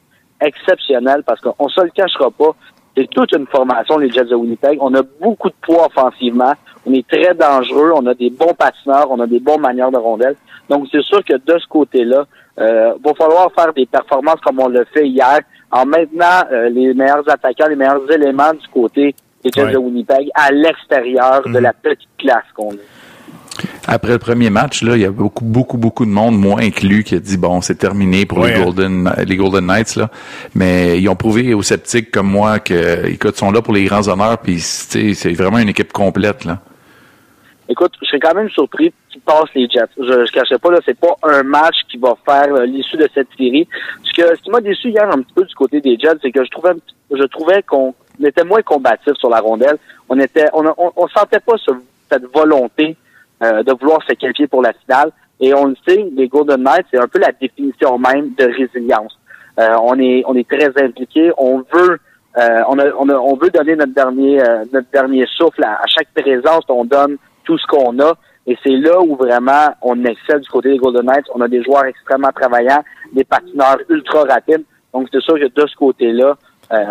exceptionnel parce qu'on se le cachera pas. C'est toute une formation, les Jets de Winnipeg. On a beaucoup de poids offensivement. On est très dangereux. On a des bons patineurs. On a des bons manières de rondelles. Donc, c'est sûr que de ce côté-là, euh, va falloir faire des performances comme on l'a fait hier, en maintenant euh, les meilleurs attaquants, les meilleurs éléments du côté des Jets Ouais. de Winnipeg à l'extérieur de la petite classe qu'on a. Après le premier match, là, il y a beaucoup, beaucoup, beaucoup de monde, moi inclus, qui a dit bon, c'est terminé pour Ouais, les hein. Golden, les Golden Knights là. Mais ils ont prouvé aux sceptiques comme moi que, écoute, ils sont là pour les grands honneurs, puis tu sais, c'est vraiment une équipe complète là. Écoute, je serais quand même surpris qu'ils passent les Jets. Je ne cachais pas, là, c'est pas un match qui va faire euh, l'issue de cette série. Ce, que, ce qui m'a déçu hier un petit peu du côté des Jets, c'est que je trouvais, je trouvais qu'on était moins combatif sur la rondelle. On était, on, on, sentait pas ce- cette volonté euh, de vouloir se qualifier pour la finale. Et on le sait, les Golden Knights, c'est un peu la définition même de résilience. Euh, on est, on est très impliqué. On veut, euh, on, a- on, a- on veut donner notre dernier, euh, notre dernier souffle à, chaque présence. On donne tout ce qu'on a. Et c'est là où vraiment on excelle du côté des Golden Knights. On a des joueurs extrêmement travaillants, des patineurs ultra rapides. Donc c'est sûr que de ce côté-là, euh,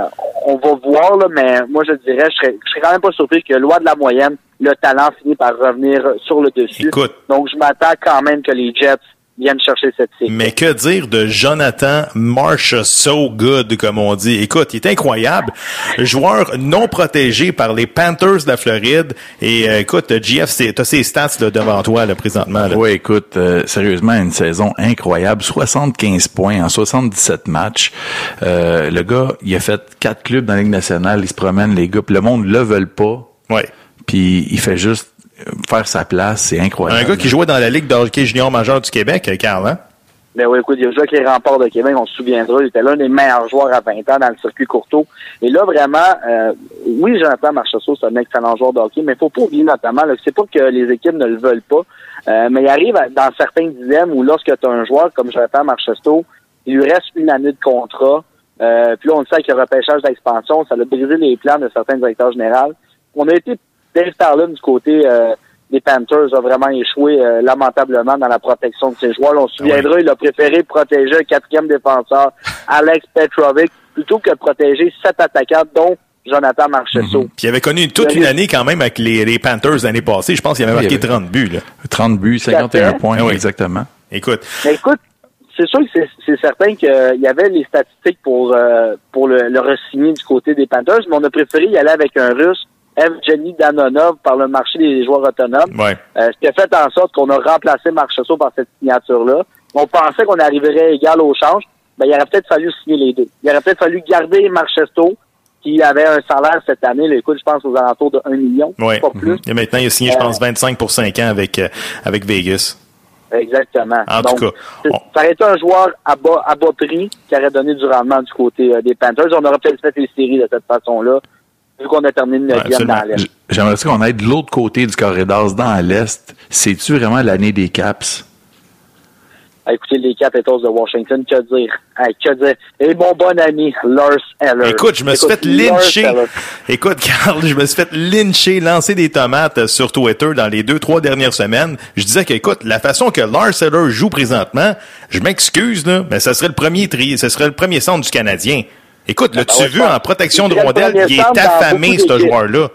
on va voir, là, mais moi je dirais, je serais, je serais quand même pas surpris que loi de la moyenne, le talent finit par revenir sur le dessus. Donc je m'attends quand même que les Jets viennent chercher cette série. Mais que dire de Jonathan Marsh So Good, comme on dit. Écoute, il est incroyable. Joueur non protégé par les Panthers de la Floride. Et euh, écoute, GF, t'as ses stats là, devant toi là, présentement. Là. Oui, écoute, euh, sérieusement, une saison incroyable. 75 points en 77 matchs. Euh, le gars, il a fait quatre clubs dans la Ligue nationale. Il se promène, les gars. Puis le monde le veut pas. Ouais. Puis il fait juste faire sa place. C'est incroyable. Un gars qui jouait dans la Ligue de hockey junior majeur du Québec, Carl, hein? Ben oui, écoute, il a joué avec les remparts de Québec, on se souviendra, il était l'un des meilleurs joueurs à 20 ans dans le circuit courteau. Et là, vraiment, euh, oui, Jonathan Marchessault, c'est un excellent joueur de hockey, mais il faut pas oublier notamment, là, c'est pas que les équipes ne le veulent pas, euh, mais il arrive à- dans certains dilemmes où lorsque tu as un joueur comme Jonathan Marchessault, il lui reste une année de contrat, euh, puis là, on le sait avec le repêchage d'expansion, ça a brisé les plans de certains directeurs généraux. On a été, Dave Starlin, du côté euh, des Panthers, a vraiment échoué euh, lamentablement dans la protection de ses joueurs. Là, on se souviendra, il a préféré protéger un quatrième défenseur, Alex Petrovic, plutôt que de protéger sept attaquants, dont Jonathan Marchessault. Puis il avait connu toute une année quand même avec les, les Panthers l'année passée. Je pense qu'il avait marqué avait- 30 buts. Là. 30 buts, 51 points, Ah oui. exactement. Écoute, Mais écoute, c'est sûr que c'est- c'est certain qu'il y avait les statistiques pour euh, pour le, le re-signer du côté des Panthers, mais on a préféré y aller avec un Russe, Evgeny Danonov, par le marché des joueurs autonomes. ouais. Euh, ce qui a fait en sorte qu'on a remplacé Marchessault par cette signature-là. On pensait qu'on arriverait égal au change. Ben, il aurait peut-être fallu signer les deux. Il aurait peut-être fallu garder Marchessault, qui avait un salaire cette année, là, écoute, je pense aux alentours de 1 million, Ouais. pas plus. Et maintenant, il a signé, je Euh, pense, 25 pour 5 ans avec, euh, avec Vegas. Exactement. En Donc, tout cas, ça aurait été un joueur à bas, à bas prix qui aurait donné du rendement du côté euh, des Panthers. On aurait peut-être fait les séries de cette façon-là, vu qu'on a terminé 9e dans l'Est. J'aimerais ça qu'on aille de l'autre côté du corridor, dans l'Est. C'est-tu vraiment l'année des Caps? À écouter les Capitals de Washington, que dire? Hey, que dire? Et mon bon ami, Lars Eller. Écoute, je me suis fait lyncher. Écoute, Carl, je me suis fait lyncher, lancer des tomates sur Twitter dans les deux, trois dernières semaines. Je disais que, écoute, la façon que Lars Eller joue présentement, je m'excuse, là, mais ça serait le premier tri, ce serait le premier centre du Canadien. Écoute, ben l'as-tu vu en protection de rondelle? Il est affamé, ce joueur-là.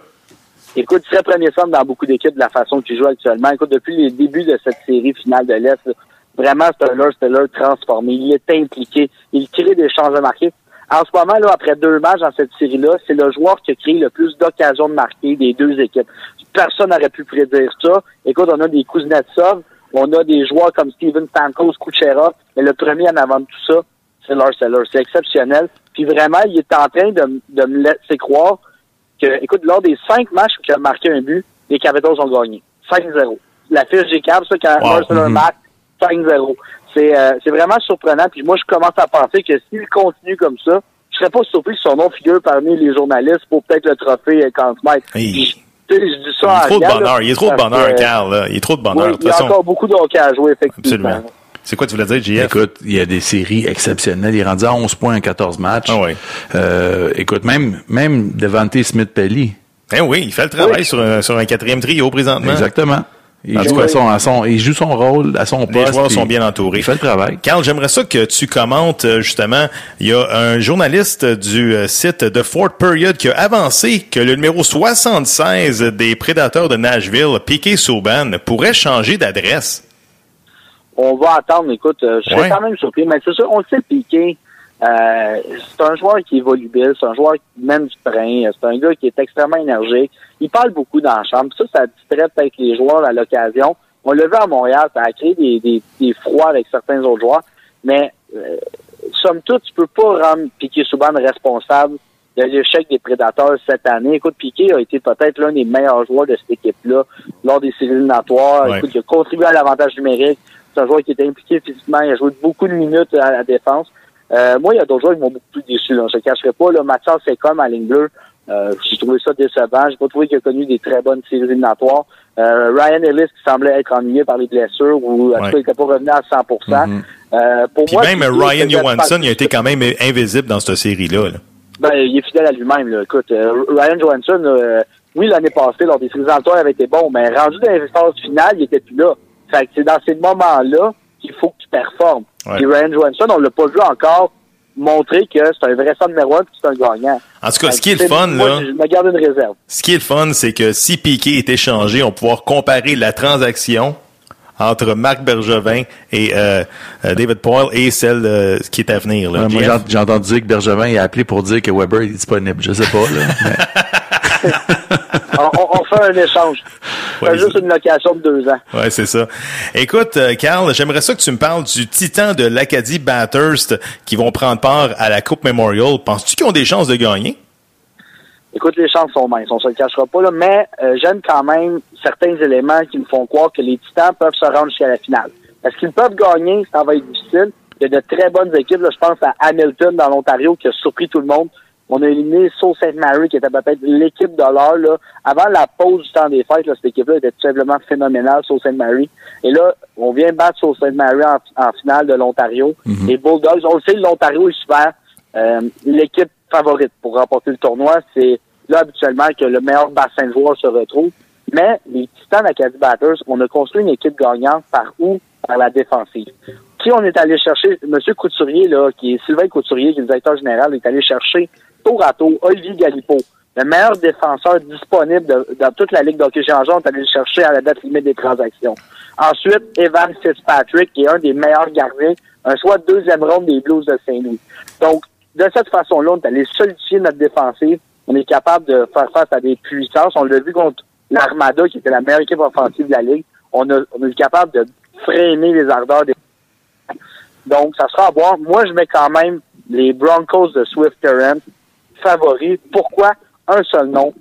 Écoute, serait premier centre dans beaucoup d'équipes de la façon qu'il joue actuellement. Écoute, depuis les débuts de cette série finale de l'Est, vraiment, c'est un Lars Eller transformé. Il est impliqué. Il crée des chances de marquer. En ce moment, là, après deux matchs dans cette série-là, c'est le joueur qui a créé le plus d'occasions de marquer des deux équipes. Personne n'aurait pu prédire ça. Écoute, on a des Kuznetsov, on a des joueurs comme Steven Stamkos, Kucherov, mais le premier en avant de tout ça, c'est Lars Eller. C'est exceptionnel. Puis vraiment, il est en train de, de me laisser croire que, écoute, lors des cinq matchs où il a marqué un but, les Capitals ont gagné. 5-0. La fiche des Caps, ça, quand Wow. Eller Mhm. marque, 5-0. C'est euh, c'est vraiment surprenant. Puis moi, je commence à penser que s'il continue comme ça, je serais pas surpris que son nom figure parmi les journalistes pour peut-être le trophée euh, Conn Smythe. Hey. Sais, Je dis ça Il est trop de bonheur. Il est trop de bonheur, Carl. là. Il est trop de bonheur. oui, il y a façon. encore beaucoup de hockey à jouer, effectivement. Absolument. C'est quoi tu voulais dire, JF? Écoute, il y a des séries exceptionnelles. Il est rendu à 11 points en 14 matchs. Ah ouais. Euh, écoute, même, même Devante Smith-Pelly. Eh oui, il fait le travail sur, un, sur un quatrième trio présentement. Exactement. Il En joue, tout cas, à son, à son- il joue son rôle à son poste. Les joueurs sont bien entourés. Il fait le travail. Carl, j'aimerais ça que tu commentes euh, justement. Il y a un journaliste du euh, site de Fort Period qui a avancé que le numéro 76 des Prédateurs de Nashville, Piquet Souban, pourrait changer d'adresse. On va attendre. Écoute, euh, je Ouais. quand même surpris, mais c'est sûr, on le sait, Piqué, euh, c'est un joueur qui est volubile, c'est un joueur qui mène du train, euh, c'est un gars qui est extrêmement énergique. Il parle beaucoup dans la chambre. Ça, ça distrait peut-être les joueurs à l'occasion. On l'a vu à Montréal, ça a créé des, des, des froids avec certains autres joueurs, mais euh, somme toute, tu peux pas rendre Piqué Souban responsable de l'échec des prédateurs cette année. Écoute, Piqué a été peut-être l'un des meilleurs joueurs de cette équipe-là lors des séries éliminatoires. Ouais. Écoute, il a contribué à l'avantage numérique. C'est un joueur qui était impliqué physiquement. Il a joué beaucoup de minutes à la défense. Euh, moi, il y a d'autres joueurs qui m'ont beaucoup plus déçu. Là. Je ne cacherai pas. Là, Mathias comme à ligne bleue. Euh, j'ai trouvé ça décevant. J'ai pas trouvé qu'il a connu des très bonnes séries éliminatoires. Euh, Ryan Ellis qui semblait être ennuyé par les blessures ou en tout cas il n'était pas revenu à 100 euh, pour Puis moi, même Ryan Johansson, il a été quand même invisible dans cette série-là. là. ben, il est fidèle à lui-même. Écoute, euh, Ryan Johansson, euh, oui, l'année passée, lors des séries éliminatoires, il avait été bon, mais rendu dans les phases finales, il était plus là. Fait que c'est dans ces moments-là qu'il faut que tu performes. Ouais. Puis Ryan Johansson, on l'a pas vu encore montrer que c'est un vrai centre numéro un et que c'est un gagnant. En tout cas, ce qui est le fun, moi, là, Je me garde une réserve. ce qui est le fun, c'est que si Piqué est échangé, on va pouvoir comparer la transaction entre Marc Bergevin et euh, euh, David Poyle et celle euh, qui est à venir. Là. Ouais, moi, j'ai- j'ai entendu dire que Bergevin est appelé pour dire que Weber est disponible. Je sais pas, là. mais- on, fait un échange. C'est juste une location de deux ans. Ouais, c'est ça. Écoute, euh, Carl, j'aimerais ça que tu me parles du titan de l'Acadie Bathurst qui vont prendre part à la Coupe Memorial. Penses-tu qu'ils ont des chances de gagner? Écoute, les chances sont minces, on se le cachera pas, là, mais euh, j'aime quand même certains éléments qui me font croire que les Titans peuvent se rendre jusqu'à la finale. Est-ce qu'ils peuvent gagner? Ça va être difficile. Il y a de très bonnes équipes. Là, je pense à Hamilton dans l'Ontario qui a surpris tout le monde. On a éliminé Sault Ste. Mary qui était peut-être l'équipe de l'heure. là. Avant la pause du temps des fêtes, là, cette équipe-là était tout simplement phénoménale, Sault Ste. Mary. Et là, on vient battre Sault Ste. Mary en, en finale de l'Ontario. Les Bulldogs, on le sait, l'Ontario est souvent euh, l'équipe favorite pour remporter le tournoi. C'est là habituellement que le meilleur bassin de joueurs se retrouve. Mais les Titans d'Acadie Batters, on a construit une équipe gagnante par où? Par la défensive. Qui on est allé chercher? Monsieur Couturier, là, qui est Sylvain Couturier, qui est le directeur général, est allé chercher tour à tour Olivier Galipo, le meilleur défenseur disponible dans toute la Ligue d'hockey Jean-Jean, on est allé le chercher à la date limite des transactions. Ensuite, Evan Fitzpatrick, qui est un des meilleurs gardiens, un choix de deuxième ronde des Blues de Saint-Louis. Donc, de cette façon-là, on est allé solidifier notre défensive. On est capable de faire face à des puissances. On l'a vu contre l'Armada, qui était la meilleure équipe offensive de la Ligue. On, on est capable de freiner les ardeurs des donc, ça sera à voir. Moi, je mets quand même les Broncos de Swift Current Pourquoi? Un seul nom.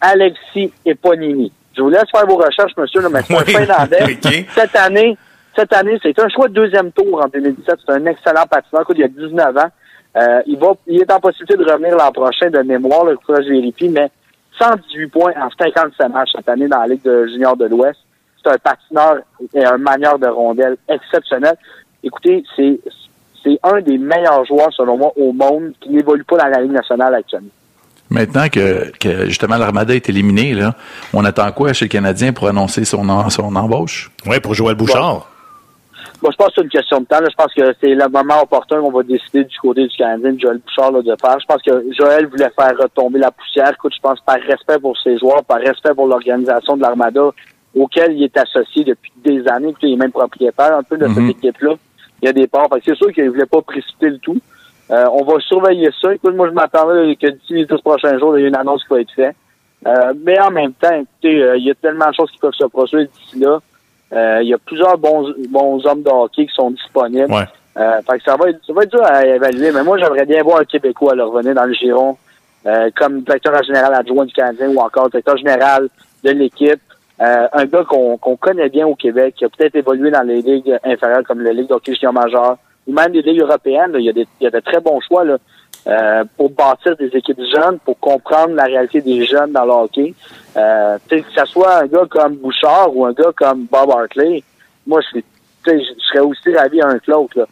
Alexis Eponini. Je vous laisse faire vos recherches, monsieur, mais c'est un Finlandais. Cette année, cette année, c'est un choix de deuxième tour en 2017. C'est un excellent patineur. Il a 19 ans. Euh, il va, il est en possibilité de revenir l'an prochain de mémoire, le courage vérifie, mais 118 points en 57 matchs cette année dans la Ligue de junior de l'Ouest. C'est un patineur et un manieur de rondelle exceptionnel. Écoutez, c'est, c'est un des meilleurs joueurs, selon moi, au monde qui n'évolue pas dans la Ligue nationale actuellement. Maintenant que, que justement l'Armada est éliminée, là, on attend quoi chez le Canadien pour annoncer son, en- son embauche? Oui, pour Joël Bouchard. Moi, je pense que c'est une question de temps. là. Je pense que c'est le moment opportun qu'on va décider du côté du Canadien, de Joël Bouchard, là, de faire. Je pense que Joël voulait faire retomber la poussière. Écoute, je pense par respect pour ses joueurs, par respect pour l'organisation de l'Armada, auquel il est associé depuis des années. Puis il est même propriétaire un peu de cette équipe-là. Il y a des parts. C'est sûr qu'il ne voulait pas précipiter le tout. Euh, on va surveiller ça. Écoute, moi, je m'attendais que d'ici les 12 prochains jours, il y a une annonce qui va être faite. Euh, mais en même temps, écoutez, euh, il y a tellement de choses qui peuvent se produire d'ici là. Euh, il y a plusieurs bons, bons hommes de hockey qui sont disponibles. Ouais. Euh, fait que ça va être, ça va être dur à évaluer, mais moi, j'aimerais bien voir un Québécois là, revenir dans le giron euh, comme directeur général adjoint du Canadien ou encore directeur général de l'équipe. Euh, un gars qu'on connaît bien au Québec, qui a peut-être évolué dans les ligues inférieures comme la Ligue d'hockey junior majeur ou même des ligues européennes. Il, y a des, il y a de très bons choix là, euh, pour bâtir des équipes jeunes, pour comprendre la réalité des jeunes dans le hockey. Euh, que ce soit un gars comme Bouchard ou un gars comme Bob Hartley, moi, je, suis- je serais aussi ravi à un que l'autre.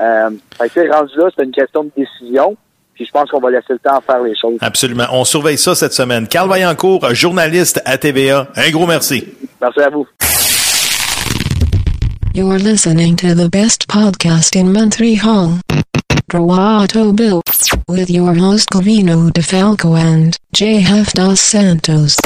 Euh, fait que, rendu là, c'est une question de décision. Puis je pense qu'on va laisser le temps faire les choses. Absolument. On surveille ça cette semaine. Carl Vaillancourt, journaliste à TVA. Un gros merci. Merci à vous. You're listening to the best podcast in Montreal. Droito Bill. With your host Covino DeFalco and JF Dos Santos.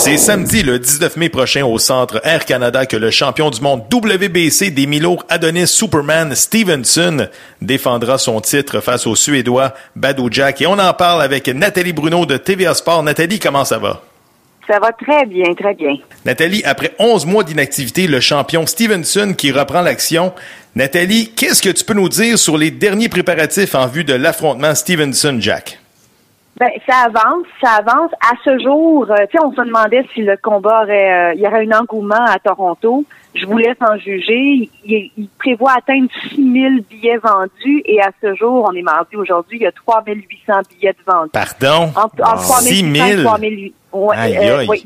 C'est samedi le 19 mai prochain au centre Air Canada que le champion du monde WBC des Milo Adonis Superman Stevenson défendra son titre face au Suédois Badou Jack. Et on en parle avec Nathalie Bruno de TVA Sport. Nathalie, comment ça va? Ça va très bien, très bien. Nathalie, après 11 mois d'inactivité, le champion Stevenson qui reprend l'action. Nathalie, qu'est-ce que tu peux nous dire sur les derniers préparatifs en vue de l'affrontement Stevenson-Jack? Ben, ça avance, ça avance. À ce jour, euh, tu sais, on se demandait si le combat aurait, euh, il y aurait un engouement à Toronto. Je vous laisse en juger. Il, il prévoit atteindre 6 000 billets vendus et à ce jour, on est mardi aujourd'hui, il y a 3 800 billets de vendus. Pardon? Entre, entre 3 6 800 et 000? 3 800. Ouais, Aïe, euh, ouais.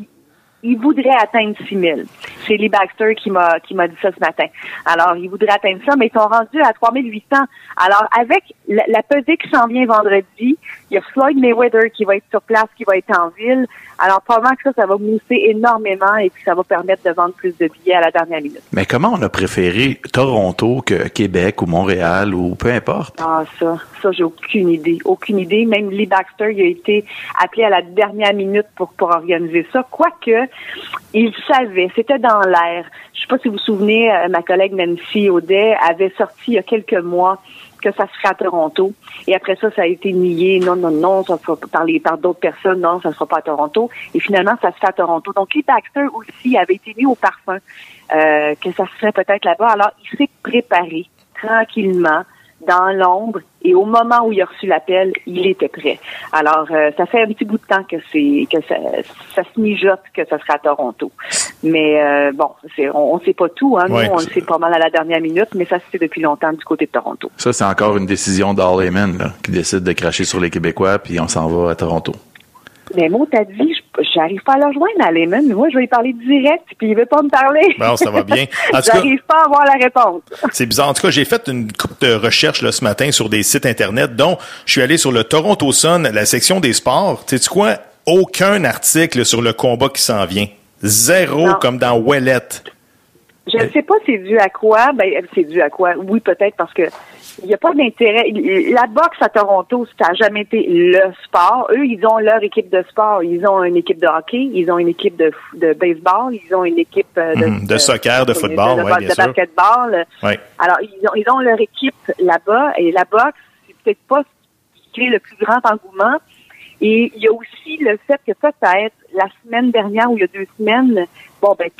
Il voudrait atteindre 6 000. C'est Lee Baxter qui m'a qui m'a dit ça ce matin. Alors, il voudrait atteindre ça, mais ils sont rendus à 3 800. Alors, avec la, la pesée qui s'en vient vendredi, il y a Floyd Mayweather qui va être sur place, qui va être en ville. Alors, probablement que ça, ça va mousser énormément et puis ça va permettre de vendre plus de billets à la dernière minute. Mais comment on a préféré Toronto que Québec ou Montréal ou peu importe? Ah, ça, Ça, j'ai aucune idée. Aucune idée. Même Lee Baxter, il a été appelé à la dernière minute pour, pour organiser ça. Quoique, il savait, c'était dans l'air. Je sais pas si vous vous souvenez, euh, ma collègue Nancy Audet avait sorti il y a quelques mois que ça se fera à Toronto. Et après ça, ça a été nié. Non, non, non, ça sera par, les, par d'autres personnes. Non, ça ne sera pas à Toronto. Et finalement, ça se fait à Toronto. Donc, Lee Baxter aussi avait été mis au parfum euh, que ça se ferait peut-être là-bas. Alors, il s'est préparé tranquillement dans l'ombre et au moment où il a reçu l'appel, il était prêt. Alors, euh, ça fait un petit bout de temps que c'est que ça, ça se mijote que ça sera à Toronto. Mais euh, bon, c'est, on ne sait pas tout. Hein. Nous, Ouais, on le sait pas mal à la dernière minute, mais ça se fait depuis longtemps du côté de Toronto. Ça, c'est encore une décision d'All Heyman, là, qui décide de cracher sur les Québécois, puis on s'en va à Toronto. Mais moi, t'as dit, je- j'arrive pas à le rejoindre à Lehman. Moi, je vais lui parler direct, puis il veut pas me parler. Bon, ça va bien. Cas- j'arrive pas à avoir la réponse. C'est bizarre. En tout cas, j'ai fait une coupe de recherches là, ce matin sur des sites Internet, dont je suis allé sur le Toronto Sun, la section des sports. Tu sais quoi? Aucun article sur le combat qui s'en vient. Zéro Non. comme dans Ouellette. Je ne sais pas c'est dû à quoi. Ben, c'est dû à quoi? Oui, peut-être parce que il n'y a pas d'intérêt. La boxe à Toronto, ça n'a jamais été le sport. Eux, ils ont leur équipe de sport. Ils ont une équipe de hockey, ils ont une équipe de, de baseball, ils ont une équipe euh, de, Mhm, de soccer, de football, de, ouais, bien de sûr. basketball. Ouais. Alors, ils ont, ils ont leur équipe là-bas et la boxe, c'est peut-être pas ce qui crée le plus grand engouement. Et il y a aussi le fait que peut-être la semaine dernière ou il y a deux semaines, bon ben,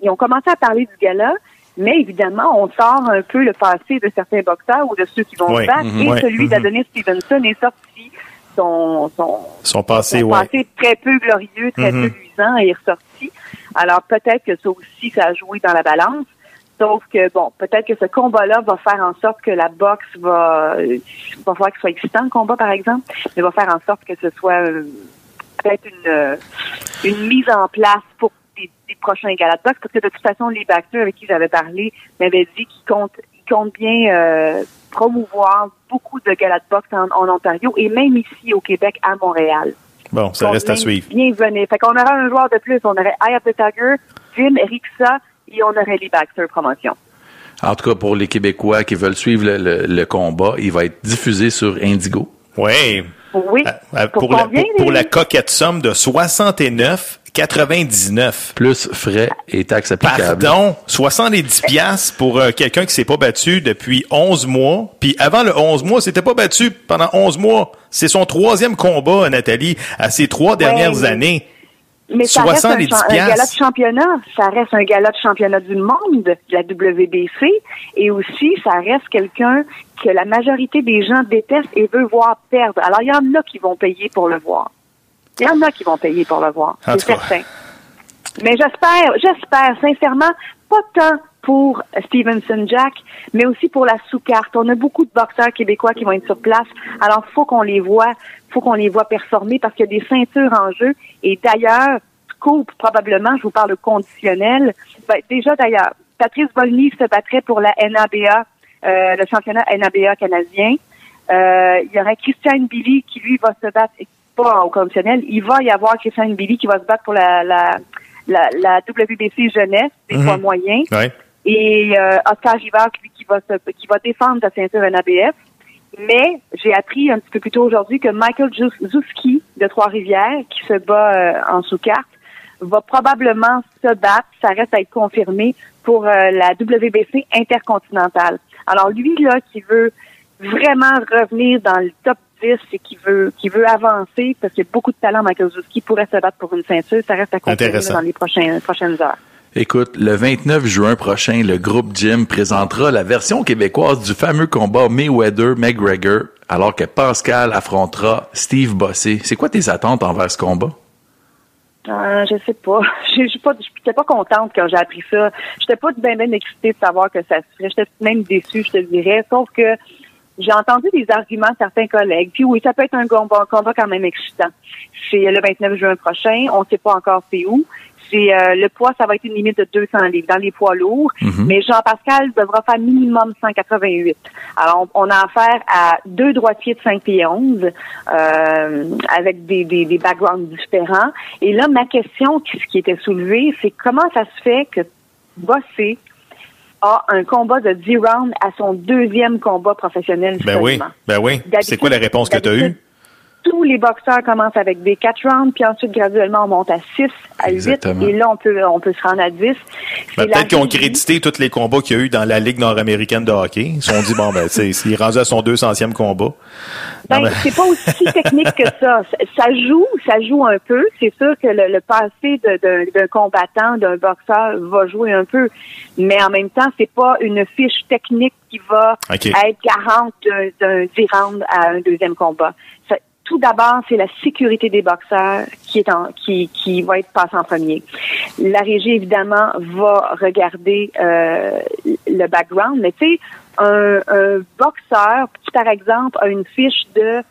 ils ont commencé à parler du gala, mais évidemment, on sort un peu le passé de certains boxeurs ou de ceux qui vont se battre. mhm, et celui mhm. d'Adonis Stevenson est sorti. Son, son, Son passé, son ouais. passé très peu glorieux, très Mhm. peu luisant est ressorti. Alors peut-être que ça aussi, ça a joué dans la balance. Sauf que, bon, peut-être que ce combat-là va faire en sorte que la boxe va, euh, va falloir qu'il soit excitant, le combat, par exemple, mais va faire en sorte que ce soit euh, peut-être une, euh, une mise en place pour des, des prochains boxe, parce que de toute façon, les Baxter avec qui j'avais parlé m'avaient dit qu'ils comptent, ils comptent bien euh, promouvoir beaucoup de boxe en, en Ontario et même ici au Québec, à Montréal. Bon, ça Donc, reste à suivre. Bienvenue. Fait qu'on aurait un joueur de plus. On aurait Eye of the Tiger, Jim, Rixa et on aurait les Baxter promotion. En tout cas, pour les Québécois qui veulent suivre le, le- le combat, il va être diffusé sur Indigo. Oui. Oui. Euh, Pour Pour, la, combien, pour, pour les- la coquette somme de 69,99. Plus frais et taxes applicables. Pardon, 70 piastres pour euh, quelqu'un qui s'est pas battu depuis 11 mois. Puis avant le 11 mois, s'était pas battu pendant 11 mois. C'est son troisième combat, Nathalie, à ces trois dernières mais- années. Mais ça reste un, 70 cha- un piastres. gala de championnat. Ça reste un gala de championnat du monde, de la WBC. Et aussi, ça reste quelqu'un que la majorité des gens détestent et veut voir perdre. Alors, il y en a qui vont payer pour le voir. Il y en a qui vont payer pour le voir. C'est certain. Mais j'espère, j'espère sincèrement, pas tant pour Stevenson Jack, mais aussi pour la sous-carte. On a beaucoup de boxeurs québécois qui vont être sur place. Alors, faut qu'on les voit, faut qu'on les voit performer parce qu'il y a des ceintures en jeu. Et d'ailleurs, Scoop, probablement, je vous parle de conditionnel. Ben, déjà, d'ailleurs, Patrice Volny se battrait pour la NABA, euh, le championnat NABA canadien. Euh, il y aurait Christian Billy qui, lui, va se battre, pas au conditionnel, il va y avoir Christian Billy qui va se battre pour la, la, la, la WBC jeunesse, des Mhm. poids moyens. Ouais. Et euh, Oscar Givard, lui, qui va, se, qui va défendre sa ceinture NABF. Mais j'ai appris un petit peu plus tôt aujourd'hui que Michael Zous- Zouski de Trois-Rivières, qui se bat euh, en sous-carte, va probablement se battre, ça reste à être confirmé, pour euh, la WBC intercontinentale. Alors lui, là, qui veut vraiment revenir dans le top 10 et qui veut qui veut avancer, parce qu'il y a beaucoup de talent, Michael Zouski pourrait se battre pour une ceinture, ça reste à confirmer dans les prochaines, prochaines heures. Écoute, le 29 juin prochain, le groupe Jim présentera la version québécoise du fameux combat Mayweather-McGregor, alors que Pascal affrontera Steve Bossé. C'est quoi tes attentes envers ce combat? Euh, je sais pas. Je suis pas, j'étais pas contente quand j'ai appris ça. J'étais pas bien ben excitée de savoir que ça se ferait. J'étais même déçue, je te dirais. Sauf que j'ai entendu des arguments de certains collègues. Puis oui, ça peut être un combat, un combat quand même excitant. C'est le 29 juin prochain. On sait pas encore c'est où. C'est euh, le poids, ça va être une limite de 200 livres dans les poids lourds. Mhm. Mais Jean-Pascal devra faire minimum 188. Alors, on, on a affaire à deux droitiers de 5 pieds 11 euh, avec des, des, des backgrounds différents. Et là, ma question qui, qui était soulevée, c'est comment ça se fait que Bossé a un combat de 10 rounds à son deuxième combat professionnel. Ben oui, seulement. ben oui. C'est quoi la réponse que tu as eue? Tous les boxeurs commencent avec des 4 rounds, puis ensuite, graduellement, on monte à 6, à 8, Exactement. et là, on peut, on peut se rendre à 10. Ben, Peut-être qu'ils ont crédité tous les combats qu'il y a eu dans la Ligue nord-américaine de hockey. Ils se sont dit, bon, ben, il est rendu à son 200e combat. Ben, mais- c'est pas aussi technique que ça. Ça- joue, ça joue un peu. C'est sûr que le, le passé d'un d'un combattant, d'un boxeur va jouer un peu, mais en même temps, c'est pas une fiche technique qui va OK. être garante d'un- d'un 10 rounds à un deuxième combat. Ça- tout d'abord, c'est la sécurité des boxeurs qui est en, qui, qui va être passée en premier. La régie, évidemment, va regarder euh, le background, mais tu sais, un, un boxeur qui, par exemple, a une fiche de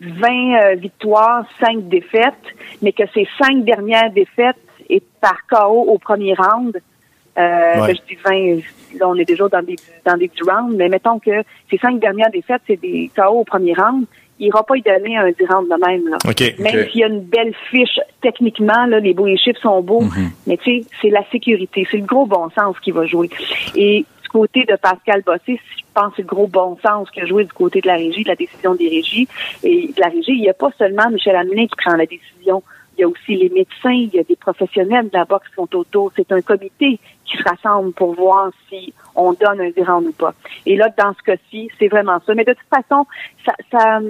20 euh, victoires, 5 défaites, mais que ses cinq dernières défaites est par KO au premier round. Euh, Ouais. que je dis 20, là on est déjà dans des dans des 10 rounds, mais mettons que ces cinq dernières défaites, c'est des KO au premier round, il n'ira pas y donner un 10 rounds de même. Là. OK. Même s'il y a une belle fiche techniquement, là, les beaux les chiffres sont beaux, mais tu sais, c'est la sécurité, c'est le gros bon sens qui va jouer. Et du côté de Pascal Bossé, je pense que c'est le gros bon sens qui a joué du côté de la régie, de la décision des régies. Et de la régie, il n'y a pas seulement Michel Hamelin qui prend la décision. Il y a aussi les médecins, il y a des professionnels de la boxe qui sont autour. C'est un comité qui se rassemble pour voir si on donne un dirham ou pas. Et là, dans ce cas-ci, c'est vraiment ça. Mais de toute façon, ça, ça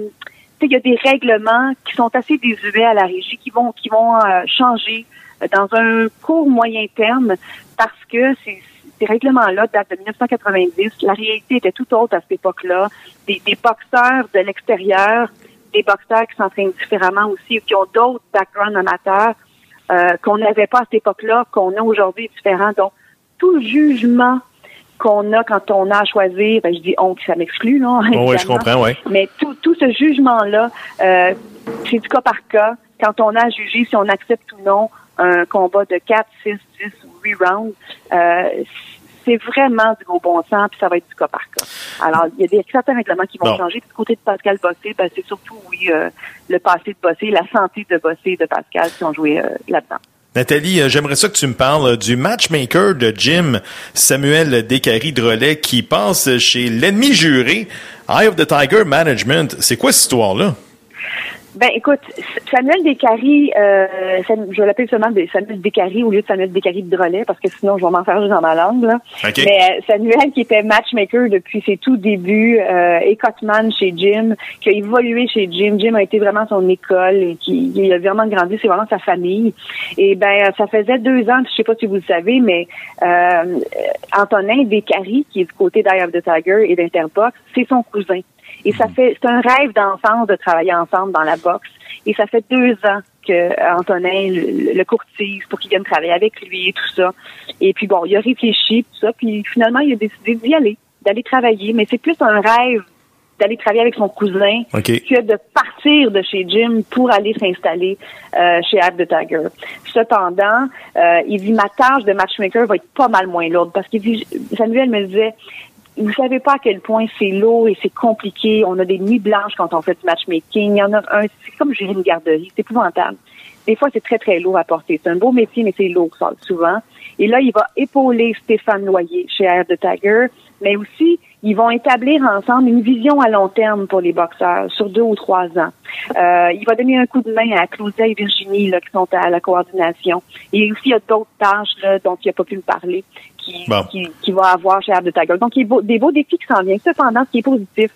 il y a des règlements qui sont assez désuets à la régie, qui vont, qui vont euh, changer euh, dans un court moyen terme parce que ces, ces règlements-là datent de 1990. La réalité était tout autre à cette époque-là. Des, des boxeurs de l'extérieur, des boxeurs qui s'entraînent différemment aussi, qui ont d'autres backgrounds amateurs euh, qu'on n'avait pas à cette époque-là, qu'on a aujourd'hui est différent. Donc, tout jugement qu'on a quand on a à choisir, ben, je dis on, ça m'exclut. Oh, oui, je comprends, ouais. Mais tout, tout ce jugement-là, euh, c'est du cas par cas. Quand on a à juger si on accepte ou non un combat de 4, 6, 10 ou 8 rounds, euh, c'est vraiment du gros bon sens, puis ça va être du cas par cas. Alors, il y a des certains règlements qui vont Bon. changer. Puis du côté de Pascal Bossé, ben, c'est surtout, oui, euh, le passé de Bossé, la santé de Bossé et de Pascal qui ont joué euh, là-dedans. Nathalie, euh, j'aimerais ça que tu me parles euh, du matchmaker de Jim, Samuel Descaries Drolet, qui passe chez l'ennemi juré, Eye of the Tiger Management. C'est quoi cette histoire-là? Ben, écoute, Samuel Descaries, euh, je l'appelle seulement Samuel Descaries au lieu de Samuel Descaries de Drolet, parce que sinon, je vais m'en faire juste dans ma langue, là. OK. Mais euh, Samuel, qui était matchmaker depuis ses tout débuts, euh, et Cotman chez Jim, qui a évolué chez Jim. Jim a été vraiment son école et qui il a vraiment grandi, c'est vraiment sa famille. Et ben, ça faisait deux ans, je sais pas si vous le savez, mais euh, Antonin Descaries, qui est du côté d'Eye of the Tiger et d'Interbox, c'est son cousin. Et ça fait, c'est un rêve d'enfance de travailler ensemble dans la boxe. Et ça fait deux ans que euh, Antonin le, le courtise pour qu'il vienne travailler avec lui et tout ça. Et puis bon, il a réfléchi tout ça, puis finalement il a décidé d'y aller, d'aller travailler. Mais c'est plus un rêve d'aller travailler avec son cousin que de partir de chez Jim pour aller s'installer euh, chez App the Tiger. Cependant, euh, il dit ma tâche de matchmaker va être pas mal moins lourde parce qu'il dit Samuel me disait vous savez pas à quel point c'est lourd et c'est compliqué. On a des nuits blanches quand on fait du matchmaking. Il y en a un, c'est comme gérer une garderie. C'est épouvantable. Des fois, c'est très, très lourd à porter. C'est un beau métier, mais c'est lourd, souvent. Et là, il va épauler Stéphane Noyer chez Air the Tiger, mais aussi, ils vont établir ensemble une vision à long terme pour les boxeurs sur deux ou trois ans. Euh, il va donner un coup de main à Claudia et Virginie là, qui sont à la coordination. Et aussi, il y a d'autres tâches là, dont il n'a pas pu me parler qui, Bon. qui, qui va avoir chez Air the Tiger. Donc, il y a beau- des beaux défis qui s'en viennent. Cependant, ce qui est positif,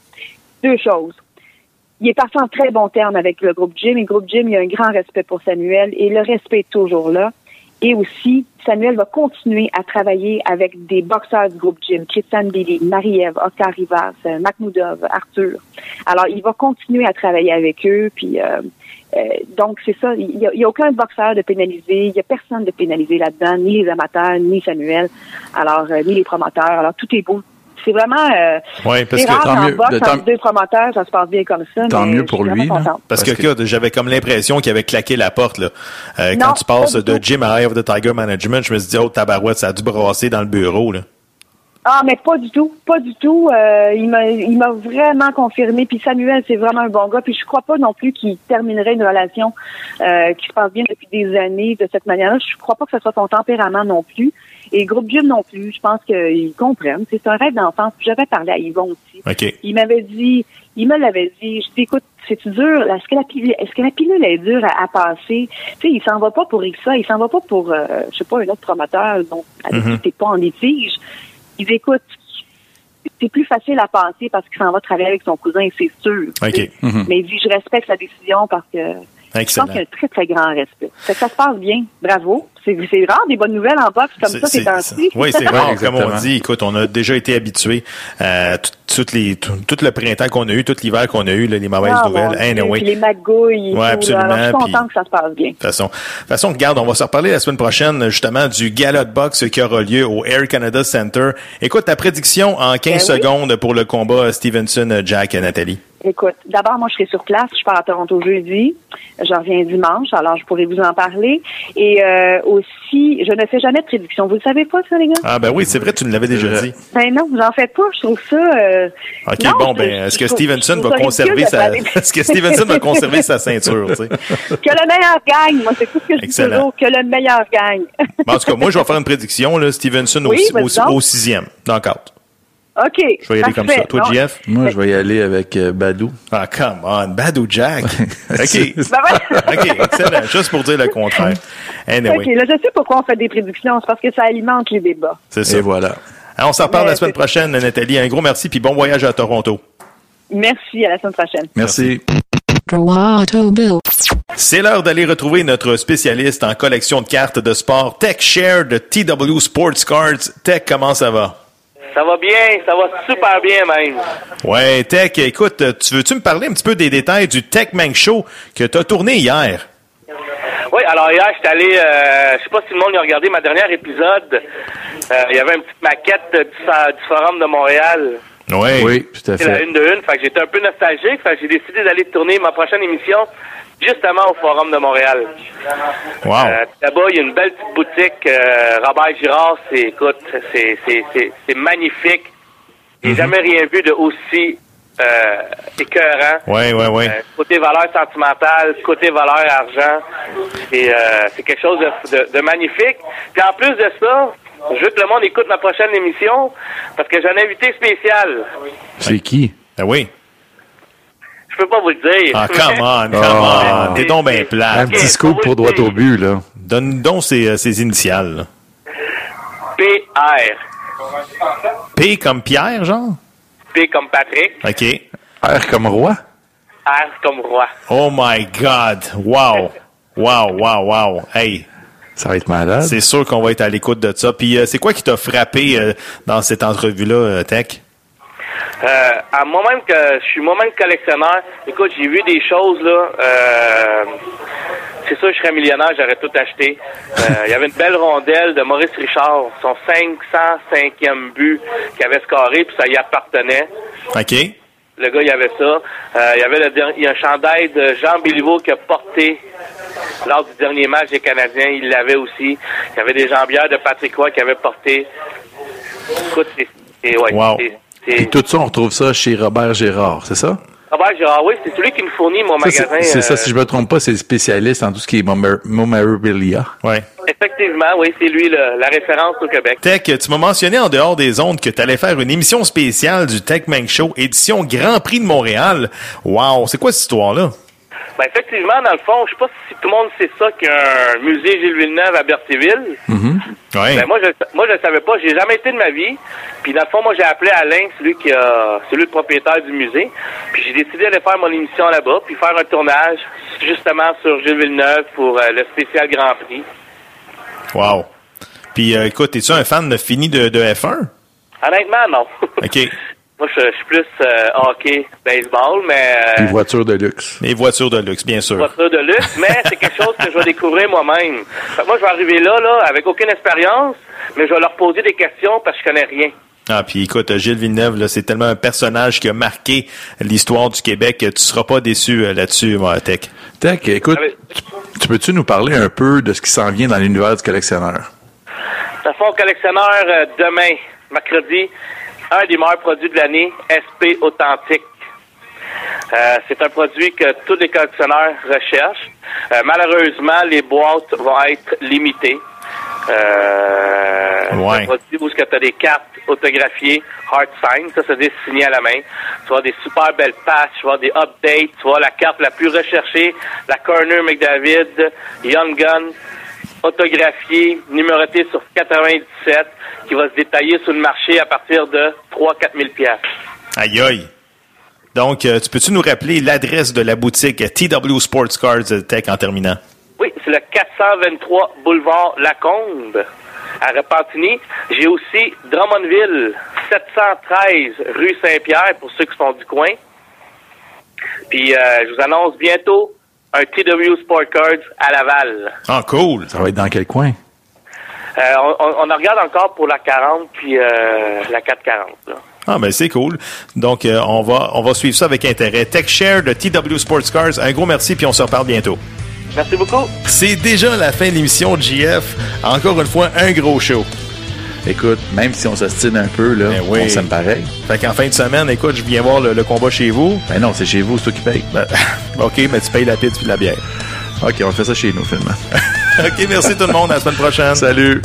deux choses il est parti en très bon terme avec le groupe Jim. Et le groupe Jim, il y a un grand respect pour Samuel et le respect est toujours là. Et aussi, Samuel va continuer à travailler avec des boxeurs du groupe Jim, Christiane Billy, Marie-Ève, Oscar Rivas, euh, Mahmoudov, Arthur. Alors, il va continuer à travailler avec eux. Puis, euh, donc, c'est ça. Il n'y a, il y a aucun boxeur de pénalisé. Il n'y a personne de pénalisé là-dedans, ni les amateurs, ni Samuel. Alors, euh, ni les promoteurs. Alors, tout est beau. C'est vraiment... Euh, Ouais, parce que- tant mieux- boxe, tant- entre deux promoteurs, ça se passe bien comme ça. Tant mais mieux pour lui. Parce, que, écoute, j'avais comme l'impression qu'il avait claqué la porte là. Euh, Non, quand tu passes de Jim à Eye of the Tiger Management, je me suis dit, oh tabarouette, ça a dû brasser dans le bureau. Là. Ah, mais pas du tout, pas du tout. Euh, il m'a, il m'a vraiment confirmé. Puis Samuel, c'est vraiment un bon gars. Puis je crois pas non plus qu'il terminerait une relation euh, qui se passe bien depuis des années de cette manière-là. Je crois pas que ce soit son tempérament non plus. Et groupe Jim non plus. Je pense qu'ils comprennent. C'est un rêve d'enfance. Puis J'avais parlé à Yvon aussi. OK. Il m'avait dit, il me l'avait dit. Je dis, écoute, c'est-tu dur? Est-ce que la pilule, est-ce que la pilule est dure à, à passer? Tu sais, il s'en va pas pour ça. Il s'en va pas pour, euh, je sais pas, un autre promoteur avec Mhm. qui t'es pas en litige. Il dit, écoute, c'est plus facile à passer parce qu'il s'en va travailler avec son cousin, c'est sûr. OK. Mhm. Mais il dit, je respecte sa décision parce que je pense qu'il y a un très, très grand respect. Fait que ça se passe bien. Bravo. C'est c'est rare des bonnes nouvelles en boxe comme ça ces temps-ci. Oui, c'est rare, comme on dit. Écoute, on a déjà été habitués à tout, toutes les, tout, tout le printemps qu'on a eu, tout l'hiver qu'on a eu, là, les mauvaises Ah, nouvelles. Dieu, Anyway. puis les magouilles. tout, absolument, là. Alors, je suis puis- content que ça se passe bien. De toute façon, de toute façon, regarde, on va se reparler la semaine prochaine, justement, du gala de boxe qui aura lieu au Air Canada Center. Écoute, ta prédiction en 15 Ben oui. secondes pour le combat Stevenson-Jack et Nathalie. Écoute, d'abord, moi, je serai sur place. Je pars à Toronto jeudi. Je reviens dimanche, alors je pourrai vous en parler. Et euh, aussi, je ne fais jamais de prédiction. Vous le savez pas, ça, les gars? Ah ben oui, c'est vrai, tu nous l'avais déjà dit. Ben non, j'en fais pas. Je trouve ça... euh, OK, non, bon, ben, est-ce que Stevenson va conserver sa, est-ce que Stevenson va conserver sa ceinture, tu sais? que le meilleur gagne. Moi, c'est tout ce que je dis Excellent. toujours. Que le meilleur gagne. Ben, en tout cas, moi, je vais faire une prédiction, là, Stevenson au, Oui, au, vas-y donc. au sixième, knockout. OK. Je vais y aller comme ça. Toi, Non. JF? Moi, je vais y aller avec euh, Badou. Ah, come on, Badou Jack. OK. Ben. OK, excellent. Juste pour dire le contraire. Anyway, OK, là, je sais pourquoi on fait des prédictions. C'est parce que ça alimente les débats. c'est ça. Et voilà. Alors, on s'en reparle la semaine prochaine, Nathalie. Un gros merci, puis bon voyage à Toronto. Merci. À la semaine prochaine. Merci. C'est l'heure d'aller retrouver notre spécialiste en collection de cartes de sport, Tech Share de TW Sports Cards. Tech, comment ça va? Ça va bien, ça va super bien même. Ouais, Tech, écoute, tu veux-tu me parler un petit peu des détails du Tech Mank Show que tu as tourné hier? Oui, alors hier, j'étais allé, euh, je sais pas si le monde a regardé ma dernière épisode. Euh, Il y avait une petite maquette du, Forum de Montréal. Oui. Oui, tout à C'est la fait. une de une. Fait que j'étais un peu nostalgique. Fait que j'ai décidé d'aller tourner ma prochaine émission justement au Forum de Montréal. Wow. Euh, Là-bas, il y a une belle petite boutique. euh, Robert Girard, c'est, écoute, c'est, c'est, c'est, c'est magnifique. J'ai jamais rien vu de aussi euh, écœurant. Ouais, ouais, ouais. Euh, côté valeur sentimentale, côté valeur argent. Et euh, c'est quelque chose de, de- de magnifique. Puis en plus de ça, je veux que le monde écoute ma prochaine émission parce que j'ai un invité spécial. C'est qui? Ah oui. Vous le dire. Ah, come on, come Ah. on. T'es donc bien plat. Un petit scoop pour droit au but, là. Donne donc ses, euh, ses initiales. là. PR. P comme Pierre, genre? P comme Patrick. OK. R comme roi? R comme roi. Oh my God. Wow. Wow, wow, wow. Hey. Ça va être malade. C'est sûr qu'on va être à l'écoute de ça. Puis euh, c'est quoi qui t'a frappé euh, dans cette entrevue-là, euh, Tech? Euh, à moi-même que je suis moi-même collectionneur, écoute, j'ai vu des choses là. Euh, c'est sûr, je serais millionnaire, j'aurais tout acheté. Euh, Il y avait une belle rondelle de Maurice Richard, son 505e but qu'il avait scoré, puis ça y appartenait. OK. Le gars, il y avait ça. Euh, il y avait le il y a un chandail de Jean Béliveau qui a porté lors du dernier match des Canadiens. Il l'avait aussi. Il y avait des jambières de Patrick Roy qui avait porté. Écoute, c'est, c'est- ouais, Wow. Et tout ça, on retrouve ça chez Robert Gérard, c'est ça? Robert Girard, oui, c'est celui qui me fournit mon Ça, magasin. C'est ça, euh, si je me trompe pas, c'est le spécialiste en tout ce qui est memor- memorabilia. Ouais. Effectivement, oui, c'est lui le- la référence au Québec. Tech, tu m'as mentionné en dehors des ondes que tu allais faire une émission spéciale du Tech Mank Show, édition Grand Prix de Montréal. Wow, c'est quoi cette histoire-là? Ben, effectivement, dans le fond, je sais pas si tout le monde sait ça qu'il y a un musée Gilles Villeneuve à Berthéville. Ouais. Ben, moi, je, moi, je le savais pas. J'ai jamais été de ma vie. Puis, dans le fond, moi, j'ai appelé Alain, celui qui a, celui le propriétaire du musée. Puis, j'ai décidé d'aller faire mon émission là-bas, puis faire un tournage, justement, sur Gilles Villeneuve pour euh, le spécial Grand Prix. Wow. Puis euh, écoute, es-tu un fan de fini de, de F1? Honnêtement, non. OK. moi, je, je suis plus euh, hockey, baseball, mais... euh, Les voitures de luxe. Les voitures de luxe, bien sûr. voiture de luxe, mais c'est quelque chose que je vais découvrir moi-même. Moi, je vais arriver là, là, avec aucune expérience, mais je vais leur poser des questions parce que je connais rien. Ah, puis écoute, Gilles Villeneuve, là, c'est tellement un personnage qui a marqué l'histoire du Québec. que Tu seras pas déçu euh, là-dessus, moi, Tech. Tech, écoute, tu, tu peux-tu nous parler un peu de ce qui s'en vient dans l'univers du collectionneur? Le fond, collectionneur, euh, demain, mercredi, un des meilleurs produits de l'année, SP Authentique. Euh, c'est un produit que tous les collectionneurs recherchent. Euh, malheureusement, les boîtes vont être limitées. Euh, Ouais. C'est un produit où tu as des cartes autographiées, hard sign, ça c'est des signés à la main. Tu vois des super belles patchs, tu vois des updates, tu vois la carte la plus recherchée, la Corner McDavid, Young Gun, autographiée, numérotée sur 97, qui va se détailler sur le marché à partir de 3-4 000 piastres. Aïe aïe. Donc, euh, tu peux-tu nous rappeler l'adresse de la boutique TW Sports Cards Tech en terminant? Oui, c'est le 423 boulevard Lacombe à Repentigny. J'ai aussi Drummondville, 713 rue Saint-Pierre pour ceux qui sont du coin. Puis euh, je vous annonce bientôt un TW Sport Cards à Laval. Ah, cool. Ça va être dans quel coin? Euh, on, on- on en regarde encore pour la 40 puis euh, la 440. Là. Ah, ben c'est cool. Donc, euh, on, va, on va suivre ça avec intérêt. TechShare de TW Sports Cars, un gros merci, puis on se reparle bientôt. Merci beaucoup. C'est déjà la fin de l'émission de JF. Encore une fois, un gros show. Écoute, même si on s'ostine un peu, là, Ben oui. on s'aime pareil. Fait qu'en fin de semaine, écoute, je viens voir le, le combat chez vous. Ben non, c'est chez vous, c'est toi qui paye. Ben, OK, mais tu payes la pizza puis la bière. OK, on fait ça chez nous, finalement. OK, merci tout le monde. À la semaine prochaine. Salut.